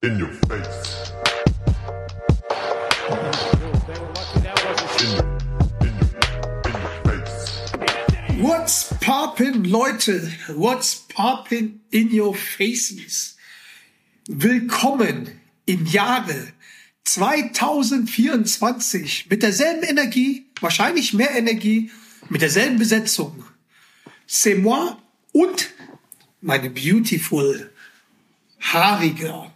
In your face. What's poppin', Leute? What's poppin' in your faces? Willkommen im Jahre 2024 mit derselben Energie, wahrscheinlich mehr Energie, mit derselben Besetzung. C'est moi und meine beautiful, haarige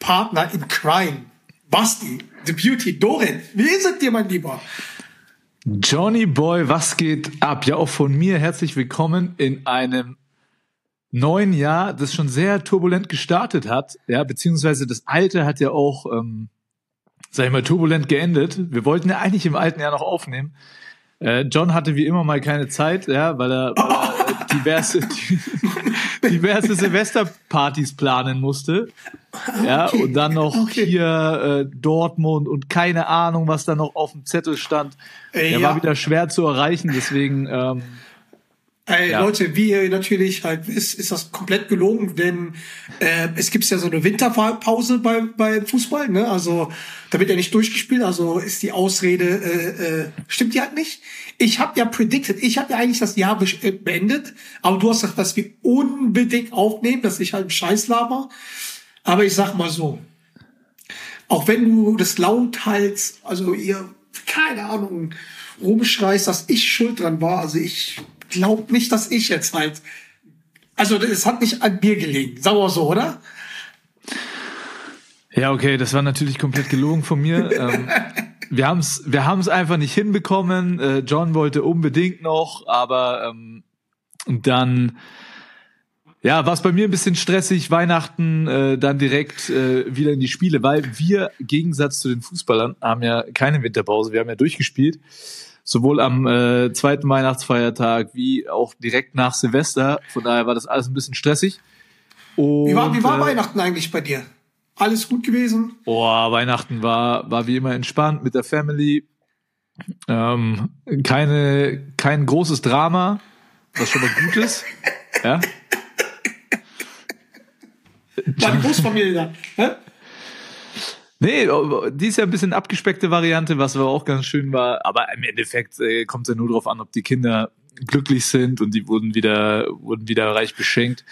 Partner in Crime, Basti, the Beauty, Dorin. Wie ist es dir, mein Lieber? Johnny Boy, was geht ab? Ja, auch von mir herzlich willkommen in einem neuen Jahr, das schon sehr turbulent gestartet hat. Ja, beziehungsweise das alte hat ja auch, ähm, sag ich mal, turbulent geendet. Wir wollten ja eigentlich im alten Jahr noch aufnehmen. Äh, John hatte wie immer mal keine Zeit, ja, weil er, weil er diverse, diverse Silvesterpartys planen musste. Ja, Okay, und dann noch okay. hier äh, Dortmund und keine Ahnung, was da noch auf dem Zettel stand. Äh, Der ja. war wieder schwer zu erreichen, deswegen ähm, Ey, Ja. Leute, wie ihr natürlich halt wisst, ist das komplett gelogen, denn äh, es gibt ja so eine Winterpause bei, beim Fußball, ne? Also da wird ja nicht durchgespielt, also ist die Ausrede, äh, äh, stimmt die halt nicht. Ich habe ja predicted, ich habe ja eigentlich das Jahr be äh, beendet, aber du hast gesagt, dass wir unbedingt aufnehmen, dass ich halt einen Scheiß laber. Aber ich sag mal so, auch wenn du das laut halt, also ihr, keine Ahnung, rumschreist, dass ich schuld dran war, also ich glaub nicht, dass ich jetzt halt, also es hat nicht an mir gelegen, sauer so, oder? Ja, okay, das war natürlich komplett gelogen von mir. ähm, wir haben es wir haben's einfach nicht hinbekommen. Äh, John wollte unbedingt noch, aber ähm, dann ja, war es bei mir ein bisschen stressig, Weihnachten äh, dann direkt äh, wieder in die Spiele, weil wir, im Gegensatz zu den Fußballern, haben ja keine Winterpause, wir haben ja durchgespielt. Sowohl am äh, zweiten Weihnachtsfeiertag wie auch direkt nach Silvester. Von daher war das alles ein bisschen stressig. Und, Wie war, wie war äh, Weihnachten eigentlich bei dir? Alles gut gewesen? Boah, Weihnachten war, war wie immer entspannt mit der Family. Ähm, keine, kein großes Drama, was schon mal gut ist. Ja. War die Großfamilie da? Hä? Nee, die ist ja ein bisschen abgespeckte Variante, was aber auch ganz schön war. Aber im Endeffekt äh, kommt es ja nur darauf an, ob die Kinder glücklich sind und die wurden wieder, wurden wieder reich beschenkt.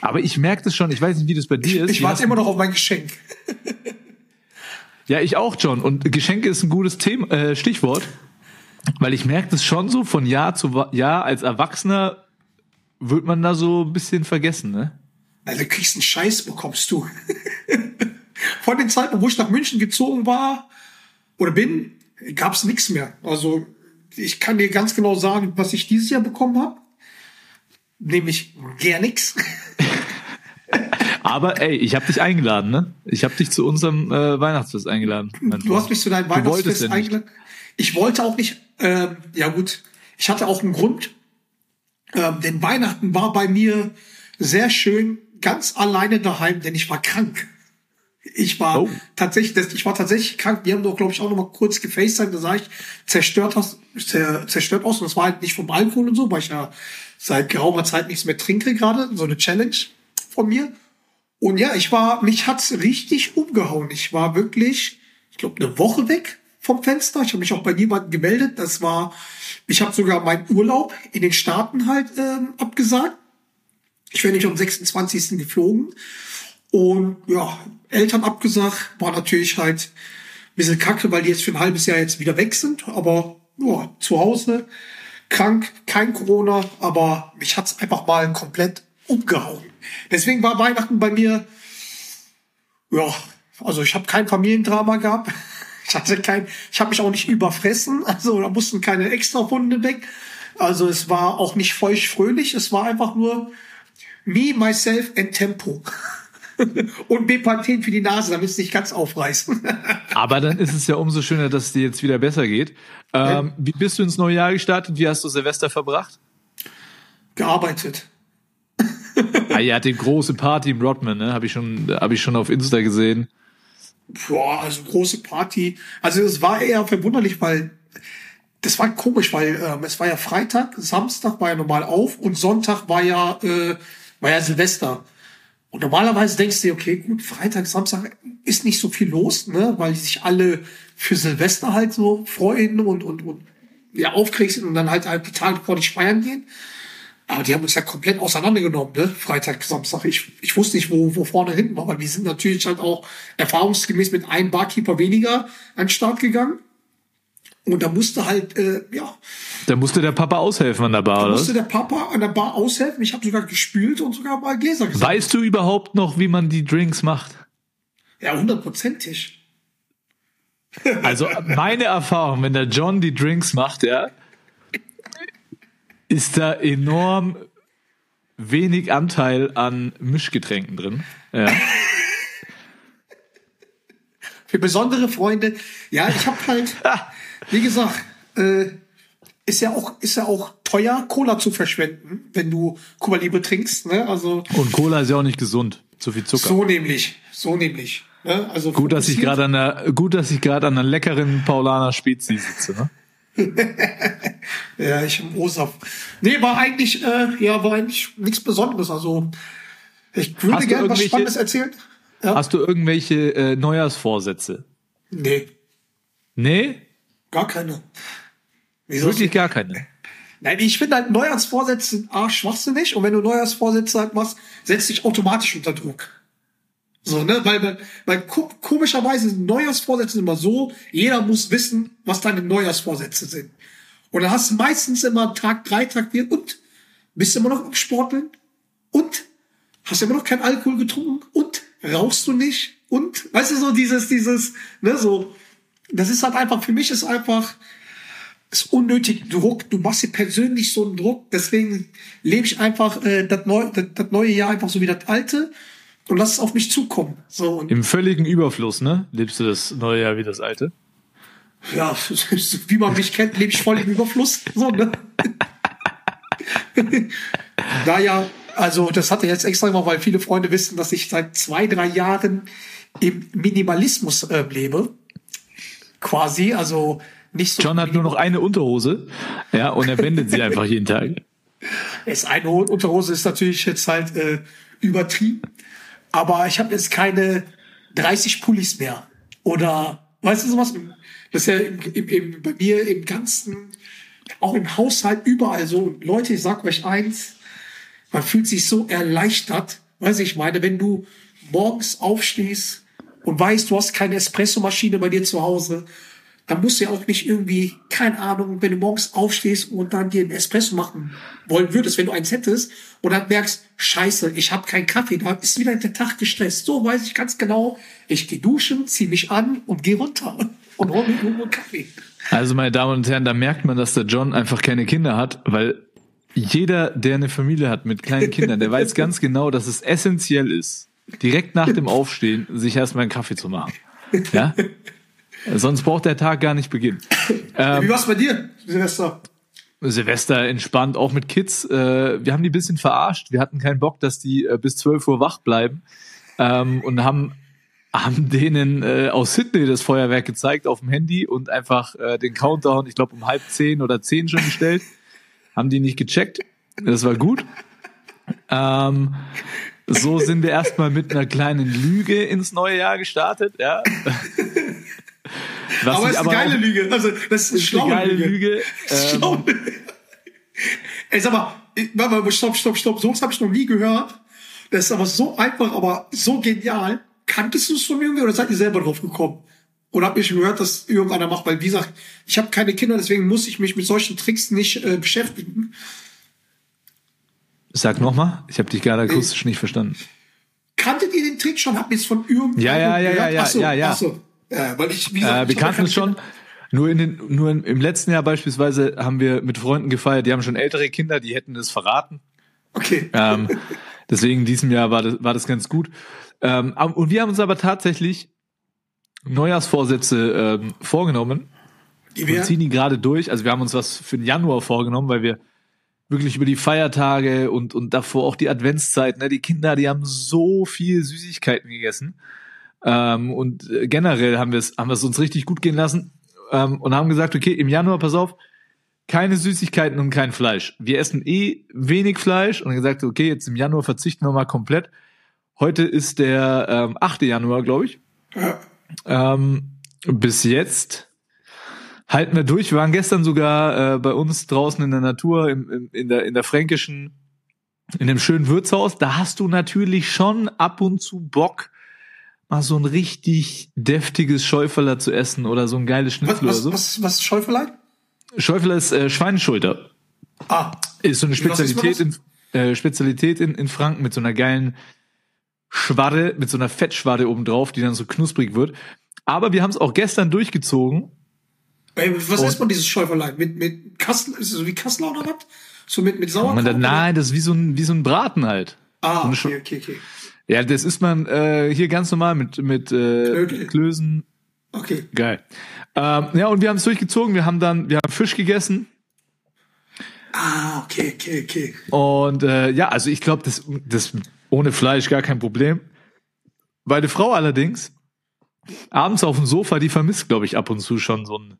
Aber ich merke das schon, ich weiß nicht, wie das bei dir ist. Ich warte immer noch auf mein Geschenk. Ja, ich auch, John. Und Geschenke ist ein gutes Thema, äh, Stichwort, weil ich merke das schon so von Jahr zu Jahr als Erwachsener wird man da so ein bisschen vergessen, ne? Also du kriegst einen Scheiß, bekommst du. Von den Zeiten, wo ich nach München gezogen war oder bin, gab's nichts mehr. Also ich kann dir ganz genau sagen, was ich dieses Jahr bekommen habe. Nämlich gar nichts. Aber ey, ich habe dich eingeladen, ne? Ich habe dich zu unserem äh, Weihnachtsfest eingeladen. Du hast mich zu deinem Weihnachtsfest eingeladen. Ich wollte auch nicht, ähm, ja gut, ich hatte auch einen Grund. Ähm, denn Weihnachten war bei mir sehr schön, ganz alleine daheim, denn ich war krank. Ich war Oh. tatsächlich, ich war tatsächlich krank. Wir haben doch, glaube ich, auch noch mal kurz gefacetimed. Da sah ich zerstört aus, zer, zerstört aus. Und das war halt nicht vom Alkohol und so, weil ich ja seit geraumer Zeit nichts mehr trinke gerade. So eine Challenge von mir. Und ja, ich war, mich hat's richtig umgehauen. Ich war wirklich, ich glaube, eine Woche weg vom Fenster. Ich habe mich auch bei niemandem gemeldet. Das war, ich habe sogar meinen Urlaub in den Staaten halt ähm, abgesagt. Ich wäre nicht am 26. geflogen. Und ja, Eltern abgesagt, war natürlich halt ein bisschen kacke, weil die jetzt für ein halbes Jahr jetzt wieder weg sind. Aber ja, zu Hause, krank, kein Corona, aber mich hat's einfach mal komplett umgehauen. Deswegen war Weihnachten bei mir, ja, also ich habe kein Familiendrama gehabt. Ich hatte kein, ich habe mich auch nicht überfressen, also da mussten keine extra Hunde weg. Also es war auch nicht feucht fröhlich, es war einfach nur me, myself and Tempo. Und Bepanthen für die Nase, damit es nicht ganz aufreißen. Aber dann ist es ja umso schöner, dass es dir jetzt wieder besser geht. Ähm, wie bist du ins neue Jahr gestartet? Wie hast du Silvester verbracht? Gearbeitet. ah, ihr hattet große Party im Rodman, ne? Habe ich schon, habe ich schon auf Insta gesehen. Boah, also große Party. Also es war eher verwunderlich, weil das war komisch, weil ähm, es war ja Freitag, Samstag war ja normal auf und Sonntag war ja äh, war ja Silvester. Und normalerweise denkst du dir, okay, gut, Freitag, Samstag ist nicht so viel los, ne, weil sich alle für Silvester halt so freuen und, und, und ja, aufgeregt sind und dann halt, halt die Tage vor nicht feiern gehen. Aber die haben uns ja komplett auseinandergenommen, ne? Freitag, Samstag. Ich, ich wusste nicht, wo, wo vorne hinten war, weil wir sind natürlich halt auch erfahrungsgemäß mit einem Barkeeper weniger an den Start gegangen. Und da musste halt, äh, ja. Da musste der Papa aushelfen an der Bar, Da oder? musste der Papa an der Bar aushelfen. Ich habe sogar gespült und sogar mal Gläser gesammelt. Weißt du überhaupt noch, wie man die Drinks macht? Ja, hundertprozentig. Also meine Erfahrung, wenn der John die Drinks macht, ja, ist da enorm wenig Anteil an Mischgetränken drin. Ja. Für besondere Freunde. Ja, ich habe halt, wie gesagt, äh, ist ja auch ist ja auch teuer, Cola zu verschwenden, wenn du Cuba Libre trinkst. Ne? Also Und Cola ist ja auch nicht gesund. Zu viel Zucker. so nämlich, so nämlich. Ne? Also gut, dass ich gerade an einer, gut, dass ich gerade an einer leckeren Paulaner Spezi sitze. Ne? Ja, ich im O-Saft. Nee, war eigentlich, äh, ja, war eigentlich nichts Besonderes. Also ich würde gerne was Spannendes erzählen. Ja? Hast du irgendwelche äh, Neujahrsvorsätze? Nee, Nee, gar keine. Wieso? wirklich gar keine. Nein, ich finde halt Neujahrsvorsätze A, schwachsinnig. Und wenn du Neujahrsvorsätze halt machst, setzt dich automatisch unter Druck. So, ne, weil, weil, weil ko komischerweise sind Neujahrsvorsätze immer so, jeder muss wissen, was deine Neujahrsvorsätze sind. Und dann hast du meistens immer Tag drei, Tag vier und bist immer noch am Sporteln und hast immer noch keinen Alkohol getrunken und rauchst du nicht und, weißt du, so dieses, dieses, ne, so, das ist halt einfach, für mich ist einfach, ist unnötig Druck. Du machst dir persönlich so einen Druck. Deswegen lebe ich einfach äh, das, neu, das, das neue Jahr einfach so wie das alte und lass es auf mich zukommen. So und Im völligen Überfluss, ne? Lebst du das neue Jahr wie das alte? ja, wie man mich kennt, lebe ich voll im Überfluss. So, ne? naja, also das hatte ich jetzt extra gemacht, weil viele Freunde wissen, dass ich seit zwei, drei Jahren im Minimalismus äh, lebe. Quasi, also nicht so. John hat nur noch eine Unterhose, ja, und er wendet sie einfach jeden Tag. Es eine Unterhose ist natürlich jetzt halt äh, übertrieben, aber ich habe jetzt keine 30 Pullis mehr oder weißt du sowas? Das ist ja im, im, im, bei mir im ganzen, auch im Haushalt überall so. Leute, ich sag euch eins, man fühlt sich so erleichtert, weiß ich meine, wenn du morgens aufstehst und weißt, du hast keine Espressomaschine bei dir zu Hause, dann musst du ja auch nicht irgendwie, keine Ahnung, wenn du morgens aufstehst und dann dir einen Espresso machen wollen würdest, wenn du eins hättest, und dann merkst, scheiße, ich habe keinen Kaffee, da ist wieder der Tag gestresst. So weiß ich ganz genau, ich gehe duschen, zieh mich an und gehe runter und hol mir einen Kaffee. Also, meine Damen und Herren, da merkt man, dass der John einfach keine Kinder hat, weil jeder, der eine Familie hat mit kleinen Kindern, der weiß ganz genau, dass es essentiell ist, direkt nach dem Aufstehen sich erstmal einen Kaffee zu machen. Ja? Sonst braucht der Tag gar nicht beginnen. Wie war's bei dir, Silvester? Silvester entspannt, auch mit Kids. Äh, wir haben die ein bisschen verarscht. Wir hatten keinen Bock, dass die äh, bis 12 Uhr wach bleiben ähm, und haben, haben denen äh, aus Sydney das Feuerwerk gezeigt auf dem Handy und einfach den Countdown, ich glaube um halb zehn oder zehn schon gestellt. haben die nicht gecheckt. Das war gut. Ähm, so sind wir erstmal mit einer kleinen Lüge ins neue Jahr gestartet. Ja. Was aber es ist eine geile Lüge. Also, das ist eine schlaue eine geile Lüge. Lüge. Ähm, schlau. Ey, sag mal, warte mal, stopp, stopp, stopp. So was habe ich noch nie gehört. Das ist aber so einfach, aber so genial. Kanntest du es von irgendwie oder seid ihr selber drauf gekommen? Oder habt ihr schon gehört, dass irgendeiner macht? Weil, wie gesagt, ich habe keine Kinder, deswegen muss ich mich mit solchen Tricks nicht äh, beschäftigen. Sag nochmal, ich habe dich gerade akustisch nicht verstanden. Kanntet ihr den Trick schon? Habt ihr es von irgendeinem Ja, ja, ja, gehört? ja, Ach so, ja, ja. Ach so. Ja, weil ich, wie Äh, gesagt, wir ich hab kannten es schon. Nur, in den, nur in, im letzten Jahr beispielsweise haben wir mit Freunden gefeiert, die haben schon ältere Kinder, die hätten das verraten. Okay. Ähm, deswegen in diesem Jahr war das, war das ganz gut. Ähm, und wir haben uns aber tatsächlich Neujahrsvorsätze ähm, vorgenommen Die und wir, ziehen die gerade durch. Also wir haben uns was für den Januar vorgenommen, weil wir wirklich über die Feiertage und, und davor auch die Adventszeit, ne, die Kinder, die haben so viel Süßigkeiten gegessen. Ähm, und äh, generell haben wir es haben uns richtig gut gehen lassen ähm, und haben gesagt, okay, im Januar, pass auf, keine Süßigkeiten und kein Fleisch. Wir essen eh wenig Fleisch und haben gesagt, okay, jetzt im Januar verzichten wir mal komplett. Heute ist der ähm, 8. Januar, glaube ich. Ähm, bis jetzt halten wir durch. Wir waren gestern sogar äh, bei uns draußen in der Natur, im, im, in, der, in der Fränkischen, in dem schönen Wirtshaus. Da hast du natürlich schon ab und zu Bock, mal so ein richtig deftiges Schäuferler zu essen oder so ein geiles Was, Schnitzel oder was, so. was, was ist Schäufelei? Schäuferler ist äh, Schweineschulter. Ah, Ist so eine was Spezialität in, äh, Spezialität in, in Franken mit so einer geilen Schwadde, mit so einer Fettschwadde obendrauf, die dann so knusprig wird. Aber wir haben es auch gestern durchgezogen. Was Und- ist man dieses Schäufelei? Mit, mit Kassel, ist es so wie Kassler oder was? So mit, mit Sauerkraut? Dann, nein, das ist wie so ein, wie so ein Braten halt. Ah, okay, okay, okay. Ja, das isst man äh, hier ganz normal mit, mit äh. Klößen. Okay. Geil. Ähm, ja, und wir haben es durchgezogen. Wir haben dann, wir haben Fisch gegessen. Ah, okay, okay, okay. Und äh, ja, also ich glaube, das, das ohne Fleisch gar kein Problem. Meine Frau allerdings, abends auf dem Sofa, die vermisst, glaube ich, ab und zu schon so, ein,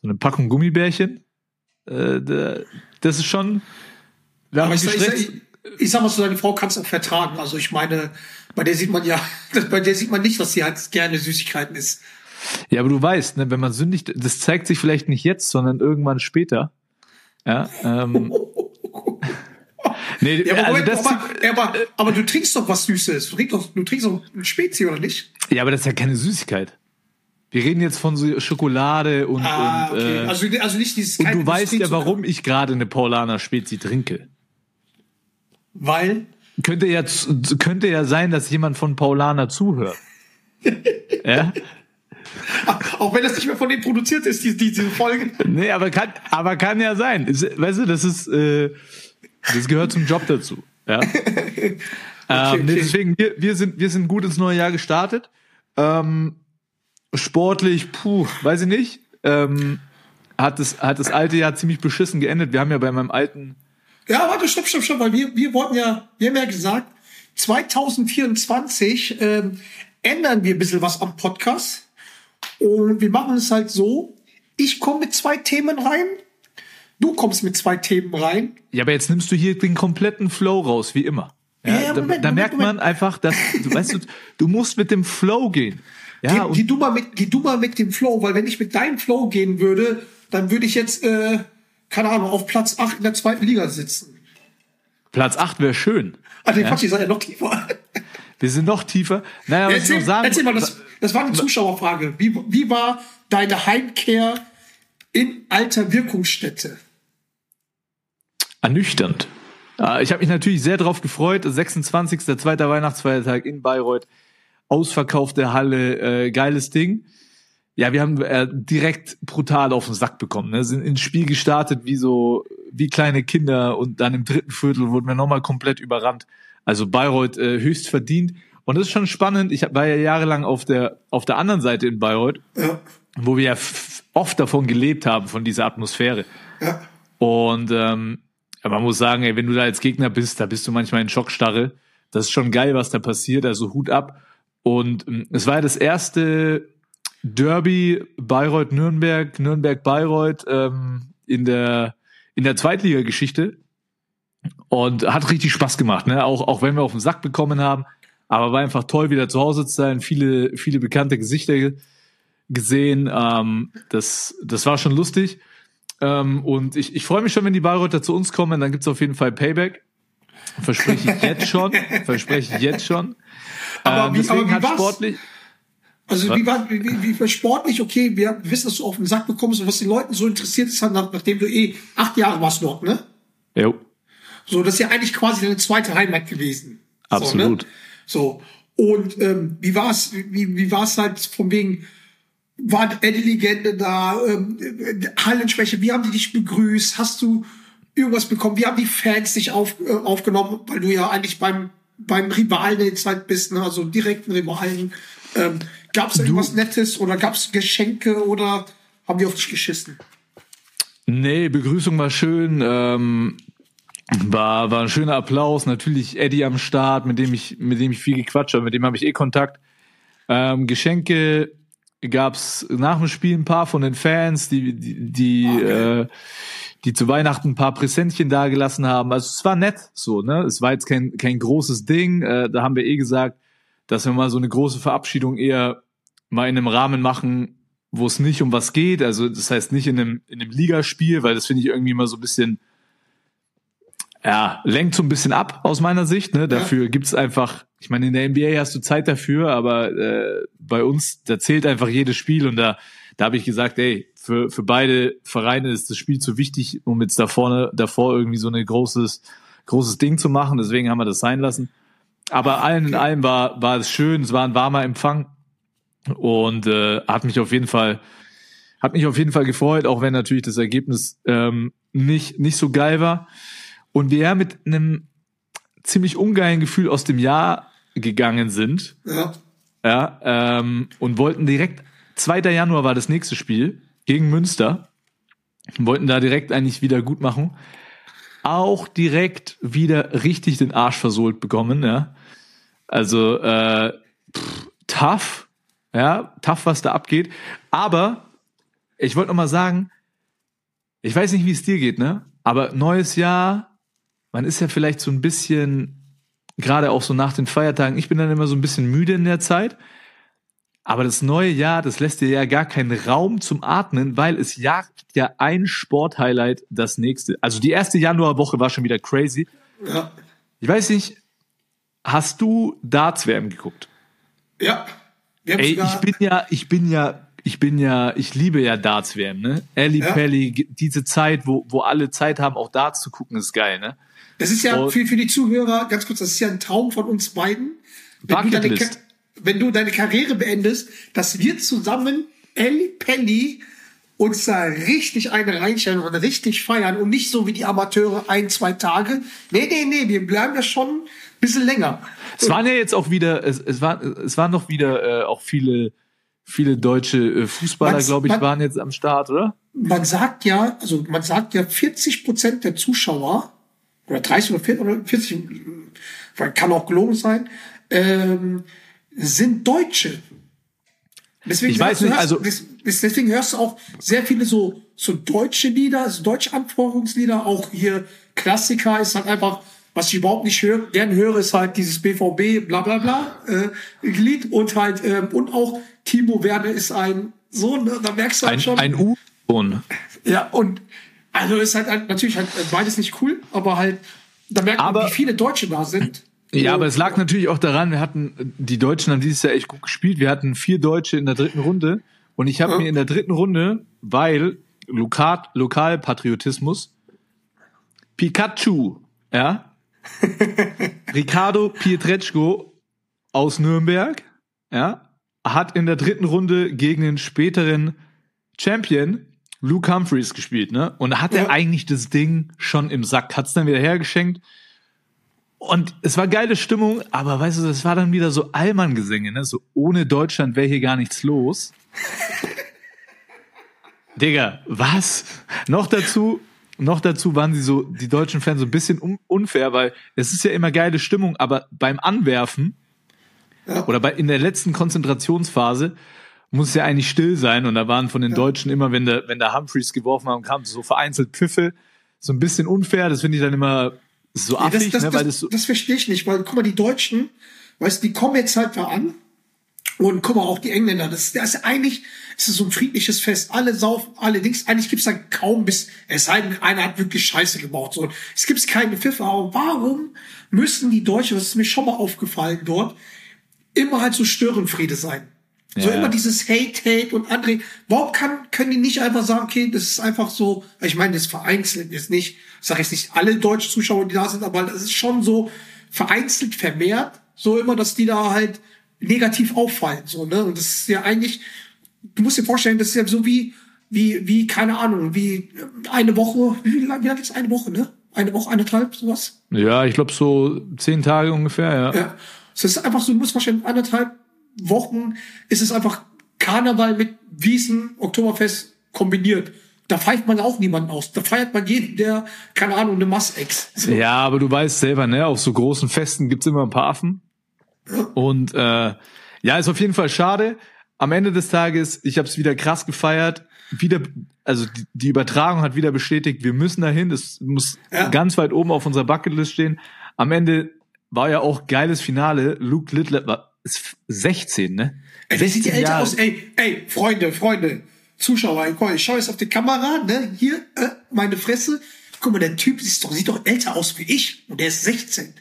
so eine Packung Gummibärchen. Äh, da- das ist schon. Aber ich, sag- ich, ich, ich sag mal so, deine Frau kann es auch vertragen. Also ich meine, bei der sieht man ja, bei der sieht man nicht, dass sie halt gerne Süßigkeiten isst. Ja, aber du weißt, ne, wenn man sündigt, das zeigt sich vielleicht nicht jetzt, sondern irgendwann später. Ja, ähm, nee, Ja, aber, also Moment, aber, aber, aber du trinkst doch was Süßes. Du trinkst doch, du trinkst doch ein Spezi, oder nicht? ja, aber das ist ja keine Süßigkeit. Wir reden jetzt von so Schokolade und, Ah, und, okay. äh, also, also nicht dieses und du weißt ja, warum ich gerade eine Paulaner Spezi trinke. Weil, Könnte ja, könnte ja sein, dass jemand von Paulaner zuhört. ja? auch wenn das nicht mehr von denen produziert ist, die, die, diese Folge. Nee, aber kann, aber kann ja sein. Weißt du, das ist, äh, das gehört zum Job dazu. Ja. ähm, okay. Nee, deswegen, wir, wir sind, wir sind gut ins neue Jahr gestartet. Ähm, sportlich, puh, weiß ich nicht. Ähm, hat das, hat das alte Jahr ziemlich beschissen geendet. Wir haben ja bei meinem alten, Ja, warte, stopp, stopp, stopp, weil wir, wir wollten ja, wir haben ja gesagt, 2024 ähm, ändern wir ein bisschen was am Podcast. Und wir machen es halt so, ich komme mit zwei Themen rein, du kommst mit zwei Themen rein. ja, aber jetzt nimmst du hier den kompletten Flow raus, wie immer. Ja, Ja, da, Moment, da Moment, merkt man Moment. einfach, dass, du weißt, du, du musst mit dem Flow gehen. Ja, geh, geh, du mal mit, geh du mal mit dem Flow, weil wenn ich mit deinem Flow gehen würde, dann würde ich jetzt, äh, keine Ahnung, auf Platz 8 in der zweiten Liga sitzen. Platz 8 wäre schön. Ah, den Quatsch, ihr seid ja noch tiefer. Wir sind noch tiefer. Naja, was ich Erzähl, noch sagen erzähl mal, das, das war eine Zuschauerfrage. Wie, wie war deine Heimkehr in alter Wirkungsstätte? ernüchternd. Äh, Ich habe mich natürlich sehr darauf gefreut. 26. zweiter Weihnachtsfeiertag in Bayreuth. Ausverkaufte Halle, äh, geiles Ding. Ja, wir haben äh, direkt brutal auf den Sack bekommen. Ne? Sind ins Spiel gestartet wie so, wie kleine Kinder und dann im dritten Viertel wurden wir nochmal komplett überrannt. Also Bayreuth äh, höchst verdient. Und das ist schon spannend. Ich war ja jahrelang auf der, auf der anderen Seite in Bayreuth, Ja, wo wir ja oft davon gelebt haben, von dieser Atmosphäre. ja. Und ähm, man muss sagen, ey, wenn du da als Gegner bist, da bist du manchmal in Schockstarre. Das ist schon geil, was da passiert, also Hut ab. Und ähm, es war ja das erste Derby Bayreuth-Nürnberg, Nürnberg-Bayreuth ähm, in der, in der Zweitligageschichte. Und hat richtig Spaß gemacht, ne? Auch, auch wenn wir auf den Sack bekommen haben. Aber war einfach toll, wieder zu Hause zu sein, viele, viele bekannte Gesichter ge- gesehen. Ähm, das, das war schon lustig. Ähm, und ich, ich freue mich schon, wenn die Bayreuther zu uns kommen, dann gibt's auf jeden Fall Payback. Verspreche ich jetzt schon. Verspreche ich jetzt schon. Aber ähm, wie- aber wie war's? sportlich. Also wie war wie, wie, wie sportlich, okay, wir wissen, dass du auf den Sack bekommst und was die Leuten so interessiert ist, nach, nachdem du eh acht Jahre warst dort, ne? Jo, So, das ist ja eigentlich quasi deine zweite Heimat gewesen. Absolut. So, ne? so. und ähm, wie war es, wie, wie war es halt von wegen, war Eddie Legende da, ähm, äh, Hallenschwäche, wie haben die dich begrüßt? Hast du irgendwas bekommen? Wie haben die Fans dich auf, äh, aufgenommen, weil du ja eigentlich beim, beim Rivalen der Zeit bist, ne? also direkten Rivalen. Ähm, gab es irgendwas Nettes oder gab es Geschenke oder haben die auf dich geschissen? Nee, Begrüßung war schön. Ähm, war, war ein schöner Applaus. Natürlich Eddie am Start, mit dem ich, mit dem ich viel gequatscht habe, mit dem habe ich eh Kontakt. Ähm, Geschenke gab's nach dem Spiel ein paar von den Fans, die, die, die, okay. äh, die zu Weihnachten ein paar Präsentchen dagelassen haben. Also es war nett so, ne? Es war jetzt kein, kein großes Ding. Äh, da haben wir eh gesagt, dass wir mal so eine große Verabschiedung eher mal in einem Rahmen machen, wo es nicht um was geht. Also das heißt nicht in einem, in einem Ligaspiel, weil das finde ich irgendwie immer so ein bisschen, ja, lenkt so ein bisschen ab aus meiner Sicht. Ne? Dafür ja. gibt's einfach, ich meine, in der NBA hast du Zeit dafür, aber äh, bei uns, da zählt einfach jedes Spiel und da, da habe ich gesagt, ey, für, für beide Vereine ist das Spiel zu wichtig, um jetzt da vorne, davor irgendwie so ein großes, großes Ding zu machen. Deswegen haben wir das sein lassen. Aber allen in allem war, war es schön, es war ein warmer Empfang und äh, hat mich auf jeden Fall hat mich auf jeden Fall gefreut, auch wenn natürlich das Ergebnis ähm, nicht nicht so geil war und wir mit einem ziemlich ungeilen Gefühl aus dem Jahr gegangen sind. Ja. Ja, ähm, und wollten direkt 2. Januar war das nächste Spiel gegen Münster. Wollten da direkt eigentlich wieder gut machen. Auch direkt wieder richtig den Arsch versohlt bekommen, ja. Also äh, pff, tough, ja, tough, was da abgeht. Aber ich wollte noch mal sagen, ich weiß nicht, wie es dir geht, ne? Aber neues Jahr, man ist ja vielleicht so ein bisschen, gerade auch so nach den Feiertagen, ich bin dann immer so ein bisschen müde in der Zeit. Aber das neue Jahr, das lässt dir ja gar keinen Raum zum Atmen, weil es jagt ja ein Sporthighlight das nächste. Also die erste Januarwoche war schon wieder crazy. Ja. Ich weiß nicht, hast du Darts-WM geguckt? Ja. Ey, ich bin ja, ich bin ja, ich bin ja, ich liebe ja Darts WM, ne? Ellie ja. Pelli, diese Zeit, wo, wo alle Zeit haben, auch Darts zu gucken, ist geil, ne? Das ist ja Und für, für die Zuhörer, ganz kurz, das ist ja ein Traum von uns beiden. Deine, wenn du deine Karriere beendest, dass wir zusammen Ellie Pelli uns da richtig eine reinstellen und richtig feiern und nicht so wie die Amateure ein, zwei Tage. Nee, nee, nee, wir bleiben ja schon ein bisschen länger. Es waren ja jetzt auch wieder, es, es, war, es waren noch wieder äh, auch viele, viele deutsche äh, Fußballer, glaube ich, man, waren jetzt am Start, oder? Man sagt ja, also man sagt ja, 40 Prozent der Zuschauer, oder 30 oder 40, oder 40 kann auch gelogen sein, ähm, sind Deutsche. Deswegen ich weiß nicht, hörst, also deswegen hörst du auch sehr viele so so deutsche Lieder, also deutsche Anforderungslieder, auch hier Klassiker ist halt einfach, was ich überhaupt nicht höre, gern höre, ist halt dieses BVB bla bla bla äh, Lied und halt ähm, und auch Timo Werner ist ein Sohn, ne? da merkst du halt ein, schon. Ein U-Sohn. Ja, und also ist halt natürlich halt beides nicht cool, aber halt, da merkt man, wie viele Deutsche da sind. Ja, aber es lag natürlich auch daran, wir hatten, die Deutschen haben dieses Jahr echt gut gespielt. Wir hatten vier Deutsche in der dritten Runde. Und ich habe ja. mir in der dritten Runde, weil Lokal, Lokalpatriotismus, Pikachu, ja, Ricardo Pietreczko aus Nürnberg, ja, hat in der dritten Runde gegen den späteren Champion Luke Humphreys gespielt, ne? Und da hat ja. er eigentlich das Ding schon im Sack, hat's dann wieder hergeschenkt und es war geile Stimmung, aber weißt du, das war dann wieder so Allmann-Gesänge, ne? So ohne Deutschland wäre hier gar nichts los. Digga, was? Noch dazu, noch dazu waren sie so, die deutschen Fans so ein bisschen unfair, weil es ist ja immer geile Stimmung, aber beim Anwerfen ja. oder bei, in der letzten Konzentrationsphase muss es ja eigentlich still sein und da waren von den ja. Deutschen immer, wenn der, wenn der Humphreys geworfen haben, kam so vereinzelt Pfiffe, so ein bisschen unfair, das finde ich dann immer so affig, ja, das, das, ne? Weil das, so das verstehe ich nicht, weil guck mal, die Deutschen, weißt du, die kommen jetzt halt da an und guck mal, auch die Engländer, das, das ist eigentlich, es ist so ein friedliches Fest. Alle saufen, allerdings, eigentlich gibt's da kaum bis, es sei denn, einer hat wirklich Scheiße gebaut. So. Es gibt keine Pfiffe, aber warum müssen die Deutschen, das ist mir schon mal aufgefallen dort, immer halt so Störenfriede sein? So ja. immer dieses Hate, Hate und andere. Warum kann, können die nicht einfach sagen, okay, das ist einfach so, ich meine, das vereinzelt ist nicht, sage ich nicht alle deutschen Zuschauer, die da sind, aber das ist schon so vereinzelt vermehrt, so immer, dass die da halt negativ auffallen, so, ne? Und das ist ja eigentlich, du musst dir vorstellen, das ist ja so wie, wie, wie, keine Ahnung, wie eine Woche, wie lange, wie lange ist eine Woche, ne? Eine Woche, eineinhalb, sowas? Ja, ich glaube so zehn Tage ungefähr, ja. Ja. Es ist einfach so, du musst vorstellen, anderthalb Wochen ist es einfach Karneval mit Wiesen, Oktoberfest kombiniert. Da feiert man auch niemanden aus. Da feiert man jeden, der, keine Ahnung, eine Massex. So. Ja, aber du weißt selber, ne, auf so großen Festen gibt's immer ein paar Affen. Und äh, ja, ist auf jeden Fall schade. am Ende des Tages, ich habe es wieder krass gefeiert. Wieder, also die, die Übertragung hat wieder bestätigt, wir müssen dahin. Das muss Ja. ganz weit oben auf unserer Bucketlist stehen. Am Ende war ja auch geiles Finale. Luke Littler war ist 16, ne? Ey, wer sieht 16 älter aus? Ey, ey, Freunde, Freunde, Zuschauer, ich schaue jetzt auf die Kamera, ne? Hier, äh, meine Fresse. Guck mal, der Typ sieht doch, sieht doch älter aus wie ich. Und der ist 16.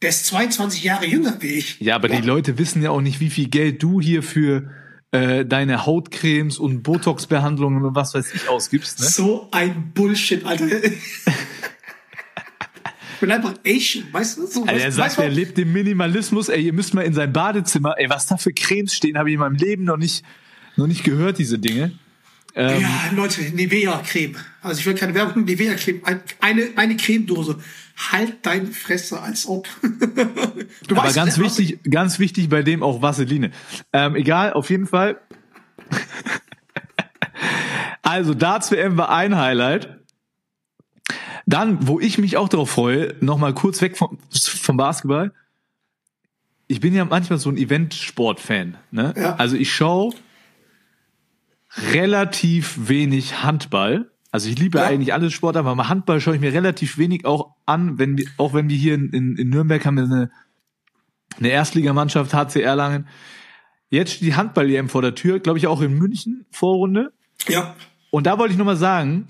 Der ist 22 Jahre jünger wie ich. Ja, aber die Leute wissen ja auch nicht, wie viel Geld du hier für äh, deine Hautcremes und Botox-Behandlungen und was weiß ich ausgibst, ne? So ein Bullshit, Alter. ich bin einfach Asian, weißt du? So, Alter, er weißt, sagt, weißt er lebt im Minimalismus. Ey, ihr müsst mal in sein Badezimmer. Ey, was da für Cremes stehen, habe ich in meinem Leben noch nicht, noch nicht gehört, diese Dinge. Ähm, Ja, Leute, Nivea-Creme. Also ich will keine Werbung, Nivea-Creme. Ein- Eine, eine Cremedose. Halt deine Fresse, als ob. du aber ganz ne, was- wichtig, ganz wichtig bei dem auch Vaseline. Ähm, egal, auf jeden Fall. also, Darts WM war ein Highlight. Dann, wo ich mich auch darauf freue, nochmal kurz weg vom, vom Basketball. Ich bin ja manchmal so ein Eventsport-Fan. Ne? Ja. Also ich schaue relativ wenig Handball. Also ich liebe Ja. eigentlich alle Sportarten, aber Handball schaue ich mir relativ wenig auch an, wenn wir, auch wenn wir hier in, in, in Nürnberg haben wir eine, eine Erstligamannschaft, HC Erlangen. Jetzt steht die Handball-EM vor der Tür, glaube ich auch in München, Vorrunde. Ja. Und da wollte ich nochmal sagen,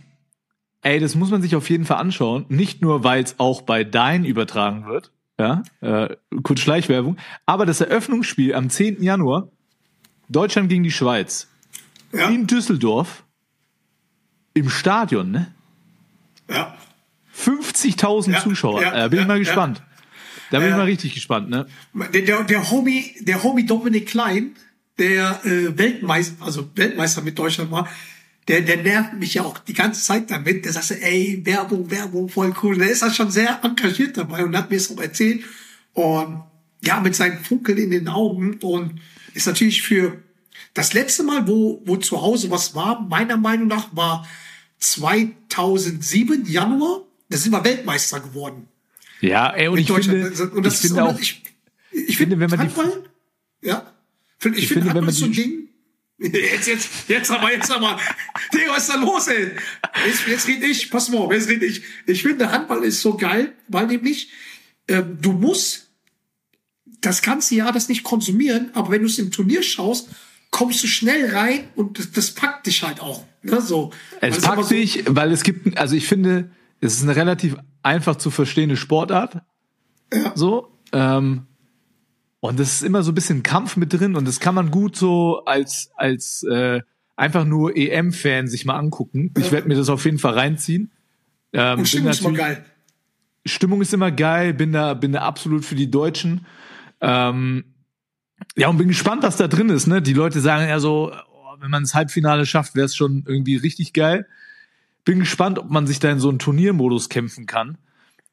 ey, das muss man sich auf jeden Fall anschauen. Nicht nur, weil es auch bei Dein übertragen wird, ja, äh, kurz Schleichwerbung, aber das Eröffnungsspiel am 10. Januar, Deutschland gegen die Schweiz, Ja. in Düsseldorf, im Stadion, ne? Ja. 50.000 Ja, Zuschauer. ja, da bin ich mal gespannt. Da bin ich mal richtig gespannt, ne? Der, der, der Homie, der Homie Dominik Klein, der äh, Weltmeister, also Weltmeister mit Deutschland war, der, der nervt mich ja auch die ganze Zeit damit. Der sagt, so, ey, Werbung, Werbung, voll cool. Der ist da schon sehr engagiert dabei und hat mir es auch erzählt. Und ja, mit seinem Funkeln in den Augen und ist natürlich für das letzte Mal, wo, wo zu Hause was war, meiner Meinung nach, war 2007 Januar. Da sind wir Weltmeister geworden. Ja, ey, und in ich finde, und das ich ist, finde auch, ich, ich, finde, finde, wenn man die- ja, ich, Ich finde, finde, wenn man so ein Ding. Jetzt, jetzt, jetzt aber, jetzt aber. Digga, was ist da los, ey? Jetzt, jetzt red ich, pass mal auf, jetzt red ich. Ich finde, Handball ist so geil, weil nämlich, ähm, du musst das ganze Jahr das nicht konsumieren, aber wenn du es im Turnier schaust, kommst du schnell rein und das, das packt dich halt auch. Ne, so. Es aber packt so- dich, weil es gibt, also ich finde, es ist eine relativ einfach zu verstehende Sportart. So. Ähm, und es ist immer so ein bisschen Kampf mit drin und das kann man gut so als, als äh, einfach nur EM-Fan sich mal angucken. Ich werde mir das auf jeden Fall reinziehen. Ähm, Und Stimmung ist natürlich- geil. Stimmung ist immer geil, bin da, bin da absolut für die Deutschen. Ähm, ja, und bin gespannt, was da drin ist. Ne? Die Leute sagen ja so, oh, wenn man das Halbfinale schafft, wäre es schon irgendwie richtig geil. Bin gespannt, ob man sich da in so einen Turniermodus kämpfen kann.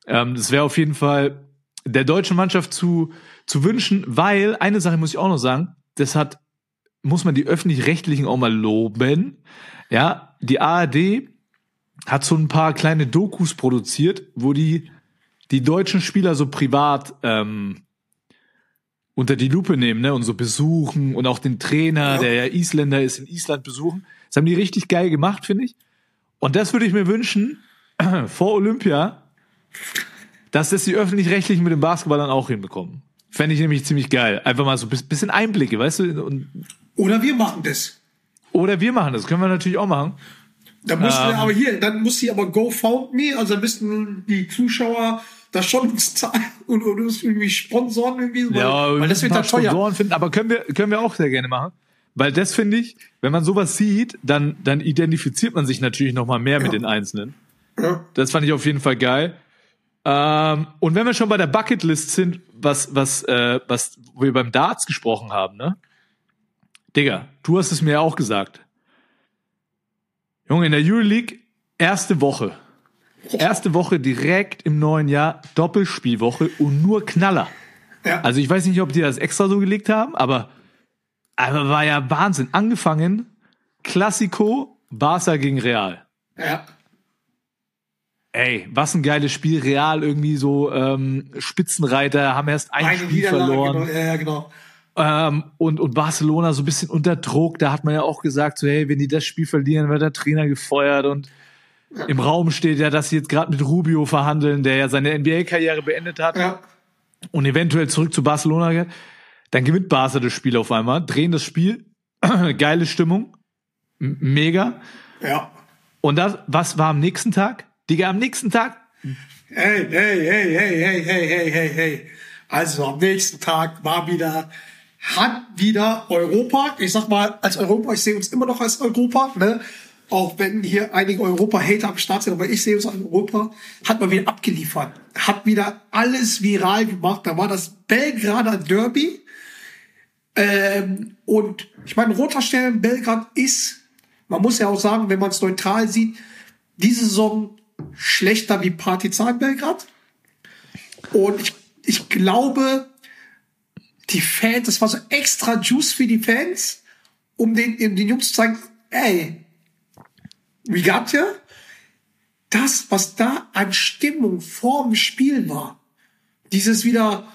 Ähm, das wäre auf jeden Fall der deutschen Mannschaft zu, zu wünschen, weil eine Sache muss ich auch noch sagen, das hat, muss man die öffentlich-rechtlichen auch mal loben. Ja, die ARD hat so ein paar kleine Dokus produziert, wo die die deutschen Spieler so privat ähm, unter die Lupe nehmen ne, und so besuchen und auch den Trainer, Ja. der ja Isländer ist, in Island besuchen. Das haben die richtig geil gemacht, finde ich. Und das würde ich mir wünschen vor Olympia, dass das die öffentlich-rechtlichen mit dem Basketball dann auch hinbekommen. Fände ich nämlich ziemlich geil. Einfach mal so ein bis- bisschen Einblicke, weißt du? Und, Oder wir machen das. oder wir machen das, können wir natürlich auch machen. Da müssen Ähm. wir aber hier, dann muss sie aber GoFundMe, also da müssten die Zuschauer da schon uns zahlen und, und uns irgendwie sponsoren irgendwie, weil, Ja, weil das wird dann teuer. Sponsoren finden, aber können wir, können wir auch sehr gerne machen. Weil das finde ich, wenn man sowas sieht, dann, dann identifiziert man sich natürlich noch mal mehr mit den Einzelnen. Ja. Das fand ich auf jeden Fall geil. Ähm, und wenn wir schon bei der Bucketlist sind, was, was, äh, was wo wir beim Darts gesprochen haben, ne? Digga, du hast es mir ja auch gesagt. Junge, in der Euroleague, erste Woche. Erste Woche direkt im neuen Jahr, Doppelspielwoche und nur Knaller. Ja. Also ich weiß nicht, ob die das extra so gelegt haben, aber, aber war ja Wahnsinn. Angefangen, Classico, Barca gegen Real. ja. Ey, was ein geiles Spiel. Real irgendwie so ähm, Spitzenreiter, haben erst ein Eine Spiel verloren. genau, ja, ja, genau. Ähm, und, und Barcelona so ein bisschen unter Druck. Da hat man ja auch gesagt, so, hey, wenn die das Spiel verlieren, wird der Trainer gefeuert. Und ja. im Raum steht ja, dass sie jetzt gerade mit Rubio verhandeln, der ja seine NBA-Karriere beendet hat. Ja. Und eventuell zurück zu Barcelona geht. Dann gewinnt Barca das Spiel auf einmal, drehen das Spiel. Geile Stimmung. M mega. Ja. Und das, was war am nächsten Tag? Digga, am nächsten Tag? Hey, hey, hey, hey, hey, hey, hey, hey, hey. Also am nächsten Tag war wieder, hat wieder Europa, ich sag mal, als Europa, ich sehe uns immer noch als Europa, ne? Auch wenn hier einige Europa-Hater am Start sind, aber ich sehe uns als Europa, hat man wieder abgeliefert. Hat wieder alles viral gemacht. Da war das Belgrader Derby. Ähm, und ich meine, Roter Stern Belgrad ist man muss ja auch sagen, wenn man es neutral sieht, diese Saison schlechter wie Partizan Belgrad. Und ich, ich glaube, die Fans, das war so extra Juice für die Fans, um den, den Jungs zu zeigen, ey, wie got ya? Das, was da an Stimmung vorm Spiel war, dieses wieder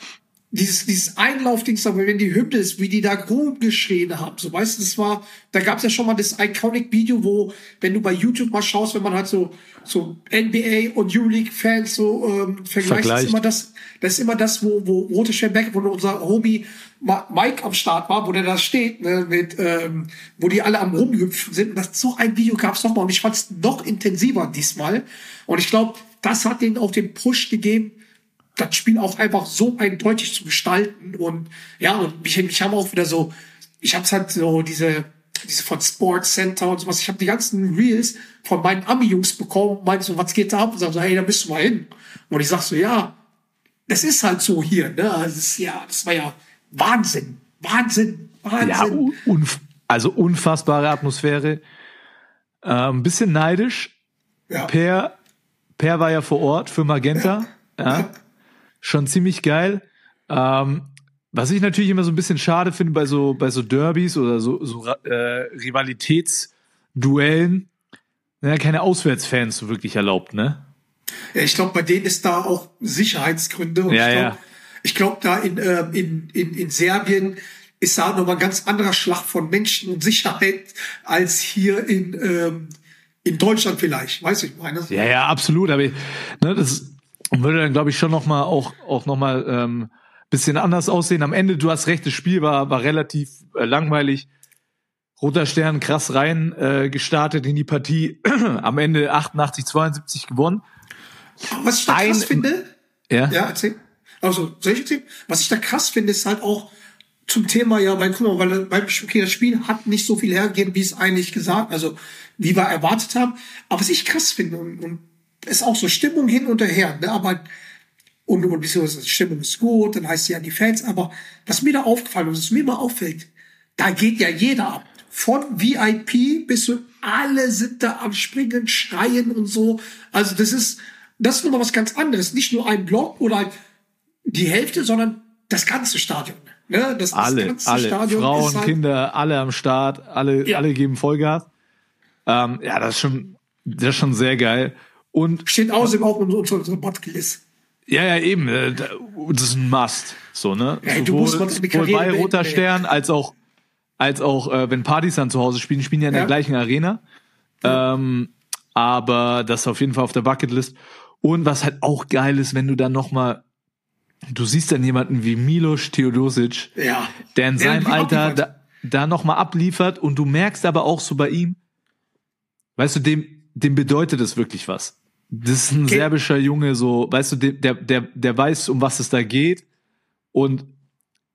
dieses, dieses Einlaufdings, wenn die Hymne ist, wie die da rumgeschrien haben. So, weißt du, das war, da gab es ja schon mal das Iconic-Video, wo, wenn du bei YouTube mal schaust, wenn man halt so, so NBA und Euroleague-Fans so ähm, vergleicht, das ist immer das, das ist immer das, wo, wo Rote Schwerbeck, wo unser Homie Mike am Start war, wo der da steht, ne, mit, ähm, wo die alle am rumhüpfen sind. Und das, so ein Video gab es noch mal und ich fand es noch intensiver diesmal. Und ich glaube, das hat denen auch den Push gegeben, das Spiel auch einfach so eindeutig zu gestalten. Und ja, und mich, mich haben auch wieder so, ich habe halt so diese, diese von Sports Center und sowas. Ich habe die ganzen Reels von meinen Ami-Jungs bekommen, meinte so, was geht da ab? Und sagen so, hey, da bist du mal hin. Und ich sag so, ja, das ist halt so hier, ne? Das ist, ja, das war ja Wahnsinn. Wahnsinn. Wahnsinn. Ja, unf also unfassbare Atmosphäre. Äh, ein bisschen neidisch. Ja. Per, per war ja vor Ort für Magenta. Ja. ja schon ziemlich geil. Ähm, was ich natürlich immer so ein bisschen schade finde bei so, bei so Derbys oder so, so äh, Rivalitätsduellen, ja, keine Auswärtsfans so wirklich erlaubt, ne? Ja, ich glaube, bei denen ist da auch Sicherheitsgründe. Und ja, ich glaube, ja. ich glaube, da in, äh, in, in, in Serbien ist da nochmal ein ganz anderer Schlag von Menschen und Sicherheit als hier in, ähm, in Deutschland vielleicht. Weiß ich meine. Ja, ja, absolut. Aber ne, das und würde dann, glaube ich, schon nochmal auch, auch nochmal ähm, bisschen anders aussehen. Am Ende, du hast recht, das Spiel war, war relativ äh, langweilig. Roter Stern krass rein äh, gestartet in die Partie. Am Ende 88, 72 gewonnen. Was ich da krass Ein, finde, ja, ja erzähl. Also, soll ich erzählen? Was ich da krass finde, ist halt auch zum Thema, ja, weil, guck mal, weil, weil okay, das Spiel hat nicht so viel hergegeben, wie es eigentlich gesagt, also wie wir erwartet haben. Aber was ich krass finde, und, und ist auch so Stimmung hin und her, ne? aber und, und beziehungsweise die Stimmung ist gut, dann heißt sie ja die Fans, aber was mir da aufgefallen ist, was mir mal auffällt, da geht ja jeder ab. Von VIP bis zu alle sind da am Springen, Schreien und so. Also das ist, das ist nochmal was ganz anderes. Nicht nur ein Block oder die Hälfte, sondern das ganze Stadion. Ne? Das, alle, das alle, Stadion Frauen, halt, Kinder, alle am Start, alle, ja. alle geben Vollgas. Ähm, ja, das ist schon, das ist schon sehr geil. Und steht außerdem auch in unserer Bucketlist. Ja, ja, eben. Äh, das ist ein Must. So, ne? Ja, du musst mal sowohl bei Roter Stern als auch, als auch, äh, wenn Partys dann zu Hause spielen, spielen ja in ja. der gleichen Arena. Ja. Ähm, aber das ist auf jeden Fall auf der Bucketlist. Und was halt auch geil ist, wenn du dann nochmal, du siehst dann jemanden wie Milos Theodosic, ja. der in seinem Alter da, da nochmal abliefert und du merkst aber auch so bei ihm, weißt du, dem, dem bedeutet es wirklich was. Das ist ein okay. serbischer Junge, so, weißt du, der, der, der weiß, um was es da geht. Und